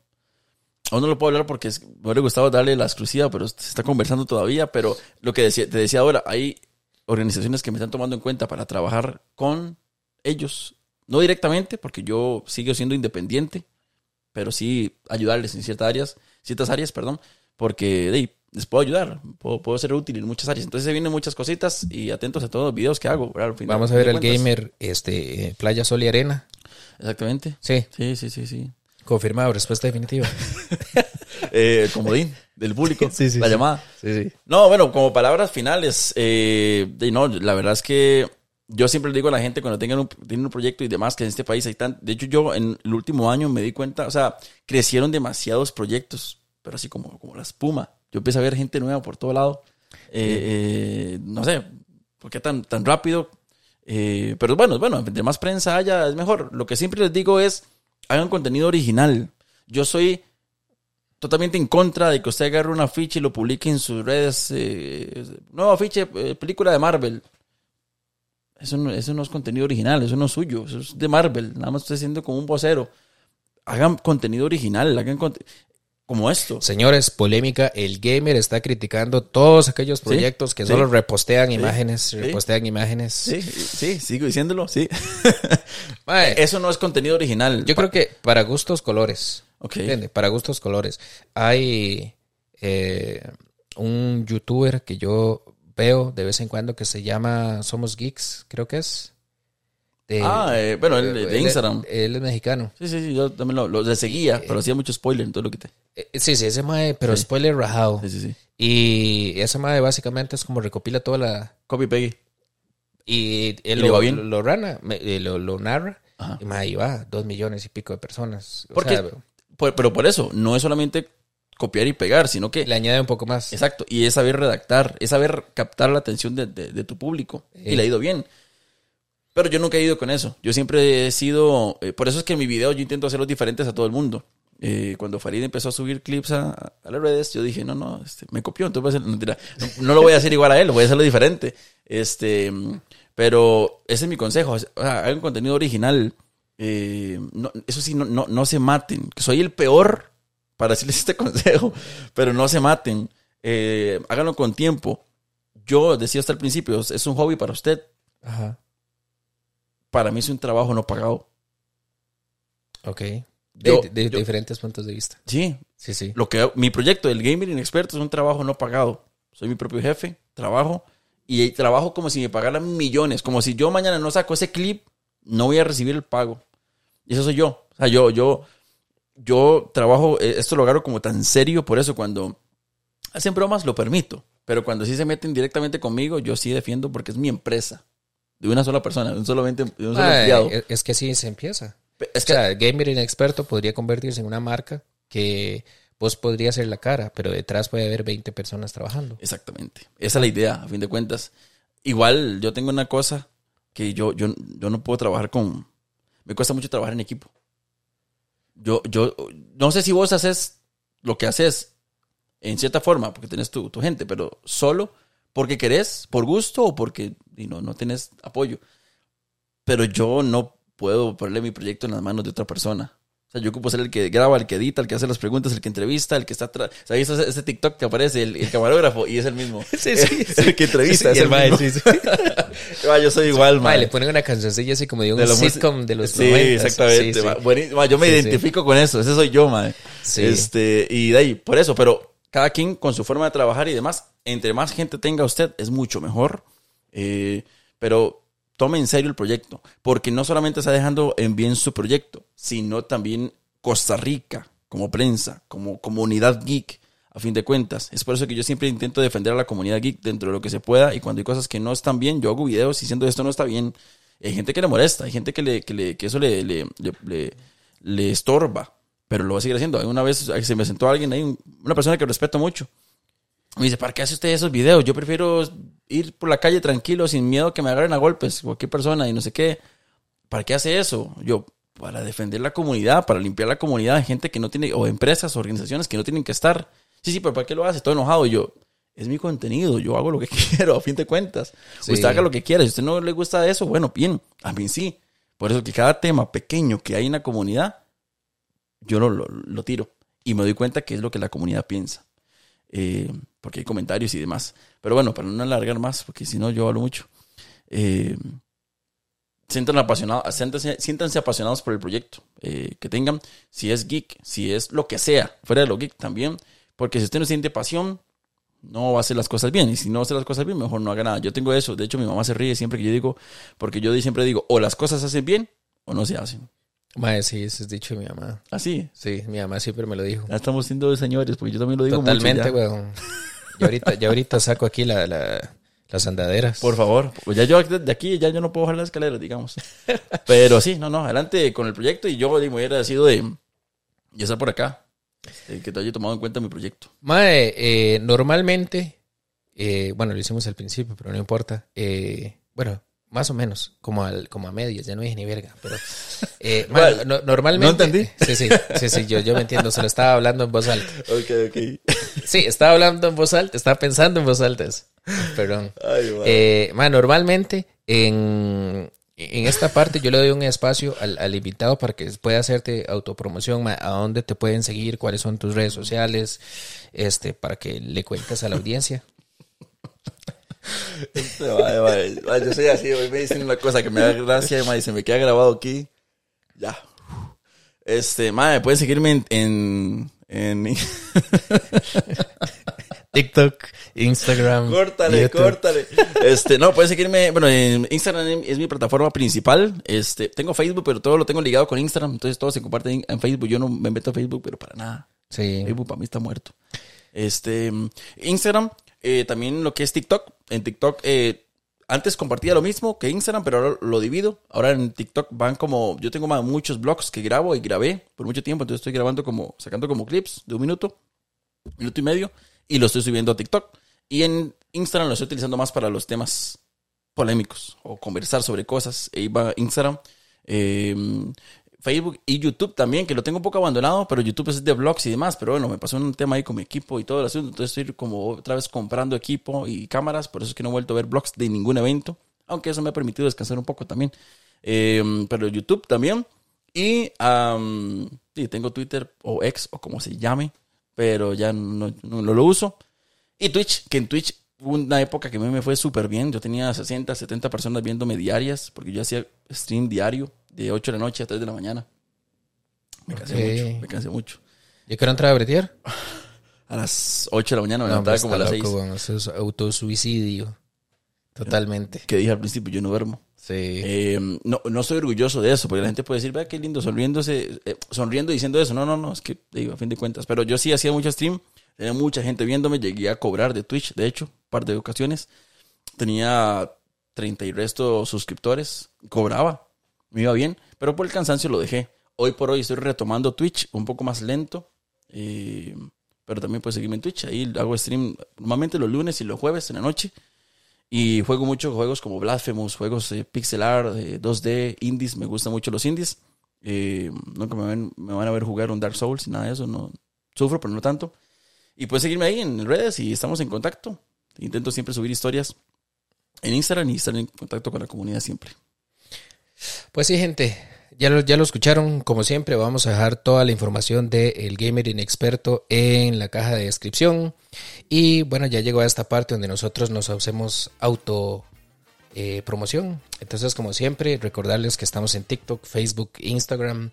Aún no lo puedo hablar porque es- me hubiera gustado darle la exclusiva, pero se está conversando todavía. Pero lo que decía- te decía ahora, hay organizaciones que me están tomando en cuenta para trabajar con ellos. No directamente, porque yo sigo siendo independiente, pero sí ayudarles en ciertas áreas, ciertas áreas, perdón, porque les puedo ayudar, puedo, puedo ser útil en muchas áreas. Entonces se vienen muchas cositas y atentos a todos los videos que hago. ¿verdad? Al final Vamos a ver al gamer este, Playa Sol y Arena. Exactamente. Sí, Sí, sí, sí, sí. confirmado, respuesta definitiva. (laughs) Eh, comodín del público, (laughs) Sí, sí, la sí. llamada. Sí, sí. No, bueno, como palabras finales, eh, no, la verdad es que yo siempre le digo a la gente cuando tengan un, tienen un proyecto y demás, que en este país hay tan... De hecho, yo en el último año me di cuenta, o sea, crecieron demasiados proyectos, pero así como, como la espuma. Yo empecé a ver gente nueva por todo lado. Eh, eh, no sé, ¿por qué tan, tan rápido? Eh, pero bueno, bueno, entre más prensa haya, es mejor. Lo que siempre les digo es, hagan contenido original. Yo soy totalmente en contra de que usted agarre un afiche y lo publique en sus redes. Eh, nuevo afiche, eh, película de Marvel. Eso no, eso no es contenido original, eso no es suyo, eso es de Marvel. Nada más estoy haciendo como un vocero. Hagan contenido original, hagan conte- como esto. Señores, polémica, el gamer está criticando todos aquellos proyectos que sí, solo repostean sí, imágenes, repostean imágenes. Sí, sí, sigo diciéndolo, sí. (laughs) Mae, (laughs) Eso no es contenido original. yo creo que para gustos colores. Ok. ¿entiende? Para gustos colores. Hay eh, un youtuber que yo veo de vez en cuando que se llama Somos Geeks, creo que es. De- ah, eh, bueno, el de él- Instagram. Él, es mexicano. Sí, sí, sí, yo también lo, lo- le seguía, pero hacía mucho spoiler, entonces lo quité. Eh, Sí, sí, ese mae, pero Sí. spoiler rajado. Sí, sí, sí. Y ese mae básicamente es como recopila toda la... Copy Peggy. Y él ¿Y lo, va bien? lo, lo rana, eh, lo, lo narra. Ajá. Y mae, va, dos millones y pico de personas. O Porque- sea, Por- pero por eso, no es solamente copiar y pegar, sino que le añade un poco más. Exacto, y es saber redactar, es saber captar la atención de, de- de tu público. Sí. Y le ha ido bien. Pero yo nunca he ido con eso. Yo siempre he sido... eh, por eso es que en mi video yo intento hacerlos diferentes a todo el mundo. Eh, cuando Farid empezó a subir clips a, a las redes, yo dije, no, no, este, me copió, entonces hacer- no, no, lo voy a hacer igual a él, voy a hacerlo diferente. Este, pero ese es mi consejo, o sea, hagan contenido original. Eh, no- eso sí, no, no, no se maten. Soy el peor para decirles este (laughs) consejo, pero no se maten. Eh, háganlo con tiempo. Yo decía hasta el principio, es un hobby para usted. Ajá. Para mí es un trabajo no pagado. Ok. Yo- de, de- de yo- diferentes puntos de vista. Sí, Sí, sí. lo que mi proyecto del gamer inexperto es un trabajo no pagado. Soy mi propio jefe, trabajo y trabajo como si me pagaran millones, como si yo mañana no saco ese clip, no voy a recibir el pago. Y eso soy yo. O sea, yo yo yo trabajo eh, esto lo agarro como tan serio, por eso cuando hacen bromas lo permito, pero cuando sí se meten directamente conmigo, yo sí defiendo porque es mi empresa. De una sola persona, de un, solamente, de un solo Ah, empleado. es, es que sí se empieza. Es O que sea, gamer inexperto podría convertirse en una marca que vos podrías ser la cara, pero detrás puede haber 20 personas trabajando. Exactamente. Esa es la idea, a fin de cuentas. Igual yo tengo una cosa que yo, yo, yo no puedo trabajar con... Me cuesta mucho trabajar en equipo. Yo, yo no sé si vos haces lo que haces en cierta forma, porque tenés tu, tu gente, pero solo porque querés, por gusto o porque y no, no tenés apoyo. Pero yo no puedo ponerle mi proyecto en las manos de otra persona. O sea, yo ocupo ser el que graba, el que edita, el que hace las preguntas, el que entrevista, el que está atrás. ¿Sabes ese, ese TikTok que aparece, el, el camarógrafo? Y es el mismo. (laughs) Sí, sí, (laughs) el que entrevista, Sí, es el mae, mismo. sí, sí. Ma, (laughs) yo soy igual, Mae, le ponen una cancioncilla así como de un De sitcom de los Sí, 90. exactamente. Ma. Ma, yo me identifico con eso. Ese soy yo, man. Sí. Este, y de ahí, por eso, pero cada quien con su forma de trabajar y demás, entre más gente tenga usted, es mucho mejor. Eh, pero tome en serio el proyecto, porque no solamente está dejando en bien su proyecto, sino también Costa Rica, como prensa, como comunidad geek, a fin de cuentas. Es por eso que yo siempre intento defender a la comunidad geek dentro de lo que se pueda, y cuando hay cosas que no están bien, yo hago videos diciendo esto no está bien. Hay gente que le molesta, hay gente que, le, que, le- que eso le, le, estorba, pero lo va a seguir haciendo. Una vez se me sentó alguien ahí, un- una persona que respeto mucho. Me dice, ¿para qué hace usted esos videos? Yo prefiero ir por la calle tranquilo, sin miedo que me agarren a golpes, cualquier persona y no sé qué. ¿Para qué hace eso? Yo, para defender la comunidad, para limpiar la comunidad, gente que no tiene, o empresas, organizaciones que no tienen que estar. Sí, sí, pero ¿para qué lo hace? Todo enojado. Y yo, es mi contenido, yo hago lo que (laughs) quiero, a fin de cuentas. Sí. Usted haga lo que quiera. Si a usted no le gusta eso, bueno, bien, a mí sí. Por eso que cada tema pequeño que hay en la comunidad, yo lo, lo, lo tiro. Y me doy cuenta que es lo que la comunidad piensa. Eh, porque hay comentarios y demás. Pero bueno, para no alargar más, porque si no yo hablo mucho. Eh, siéntanse apasionados, siéntanse, siéntanse apasionados por el proyecto eh, que tengan. Si es geek, si es lo que sea, fuera de lo geek también. Porque si usted no siente pasión, no va a hacer las cosas bien. Y si no hace las cosas bien, mejor no haga nada. Yo tengo eso. De hecho, mi mamá se ríe siempre que yo digo, porque yo siempre digo, o las cosas se hacen bien o no se hacen. Mae, sí, eso es dicho de mi mamá. Así. Sí, mi mamá siempre me lo dijo. Ya estamos siendo señores, porque yo también lo digo Totalmente, weón. Yo ahorita, yo ahorita saco aquí la, la- las andaderas. Por favor. Pues ya yo de aquí ya yo no puedo bajar las escaleras, digamos. Pero sí, no, no, adelante con el proyecto y yo digo, hubiera sido de ya estar por acá. este, que te haya tomado en cuenta mi proyecto. Mae, eh, normalmente, eh, bueno, lo hicimos al principio, pero no importa. Eh, bueno, más o menos, como, al, como a medias, ya no dije ni verga, pero... (laughs) Eh, no- normalmente... ¿No entendí? Sí, sí, sí, sí, yo, yo me entiendo, se lo estaba hablando en voz alta. (laughs) Ok, ok. Sí, estaba hablando en voz alta, estaba pensando en voz alta. Perdón. (laughs) Ay, man. Eh, normalmente en, en esta parte yo le doy un espacio al, al invitado para que pueda hacerte autopromoción, a dónde te pueden seguir, cuáles son tus redes sociales, este, para que le cuentes a la audiencia. Este, mae, mae, yo soy así, hoy me dicen una cosa que me da gracia, y se me queda grabado aquí. Ya. Este, mae, pueden seguirme en, en, En... (laughs) TikTok, Instagram. Córtale, YouTube. córtale. Este, no, puedes seguirme. Bueno, en Instagram es mi plataforma principal. Este, tengo Facebook, pero todo lo tengo ligado con Instagram. Entonces todo se comparte en, en Facebook. Yo no me meto a Facebook, pero para nada. Sí. Facebook para mí está muerto. Este, Instagram, eh, también lo que es TikTok. En TikTok, eh, antes compartía lo mismo que Instagram, pero ahora lo divido. Ahora en TikTok van como, yo tengo más, muchos blogs que grabo y grabé por mucho tiempo, entonces estoy grabando como, sacando como clips de un minuto, minuto y medio, y lo estoy subiendo a TikTok. Y en Instagram lo estoy utilizando más para los temas polémicos o conversar sobre cosas. Ahí va Instagram. Eh, Facebook y YouTube también, que lo tengo un poco abandonado, pero YouTube es de vlogs y demás. Pero bueno, me pasó un tema ahí con mi equipo y todo el asunto. Entonces estoy como otra vez comprando equipo y cámaras. Por eso es que no he vuelto a ver vlogs de ningún evento. Aunque eso me ha permitido descansar un poco también. Eh, pero YouTube también. Y um, tengo Twitter o X o como se llame. Pero ya no, no, lo uso. Y Twitch, que en Twitch una época que a mí me fue súper bien. Yo tenía 60, 70 personas viéndome diarias. Porque yo hacía stream diario de 8 de la noche a 3 de la mañana. Me cansé mucho, me cansé mucho. ¿Yo quiero entrar a bretear? (laughs) A las 8 de la mañana me No, levantaba como a las 6. loco, weón. Eso es autosuicidio. Totalmente. Que dije al principio, yo no duermo. Sí. Eh, no, no estoy orgulloso de eso, porque la gente puede decir, vea qué lindo, sonriéndose, eh, sonriendo y diciendo eso. No, no, no, es que digo, a fin de cuentas. Pero yo sí hacía mucho stream, tenía mucha gente viéndome, llegué a cobrar de Twitch, de hecho, un par de ocasiones. Tenía 30 y resto suscriptores, cobraba, me iba bien, pero por el cansancio lo dejé. Hoy por hoy estoy retomando Twitch, un poco más lento, eh, pero también puedes seguirme en Twitch. Ahí hago stream normalmente los lunes y los jueves en la noche. Y juego mucho juegos como Blasphemous, juegos de pixel art, de 2D, indies. Me gustan mucho los indies. Eh, nunca me van a ver jugar un Dark Souls y nada de eso. No, sufro, pero no tanto. Y puedes seguirme ahí en redes y estamos en contacto. Intento siempre subir historias en Instagram y estar en contacto con la comunidad siempre. Pues sí, gente, ya lo, ya lo escucharon. Como siempre, vamos a dejar toda la información de El Gamer Inexperto en la caja de descripción. Y bueno, ya llegó a esta parte donde nosotros nos hacemos auto eh, promoción. Entonces, como siempre, recordarles que estamos en TikTok, Facebook, Instagram.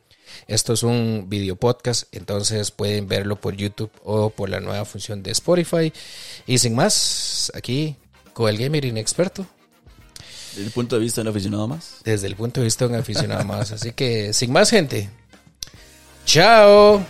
Esto es un video podcast, entonces pueden verlo por YouTube o por la nueva función de Spotify. Y sin más, aquí con el Gamer Inexperto desde el punto de vista de un aficionado más. Desde el punto de vista de un aficionado más. Así que, sin más gente. Chao.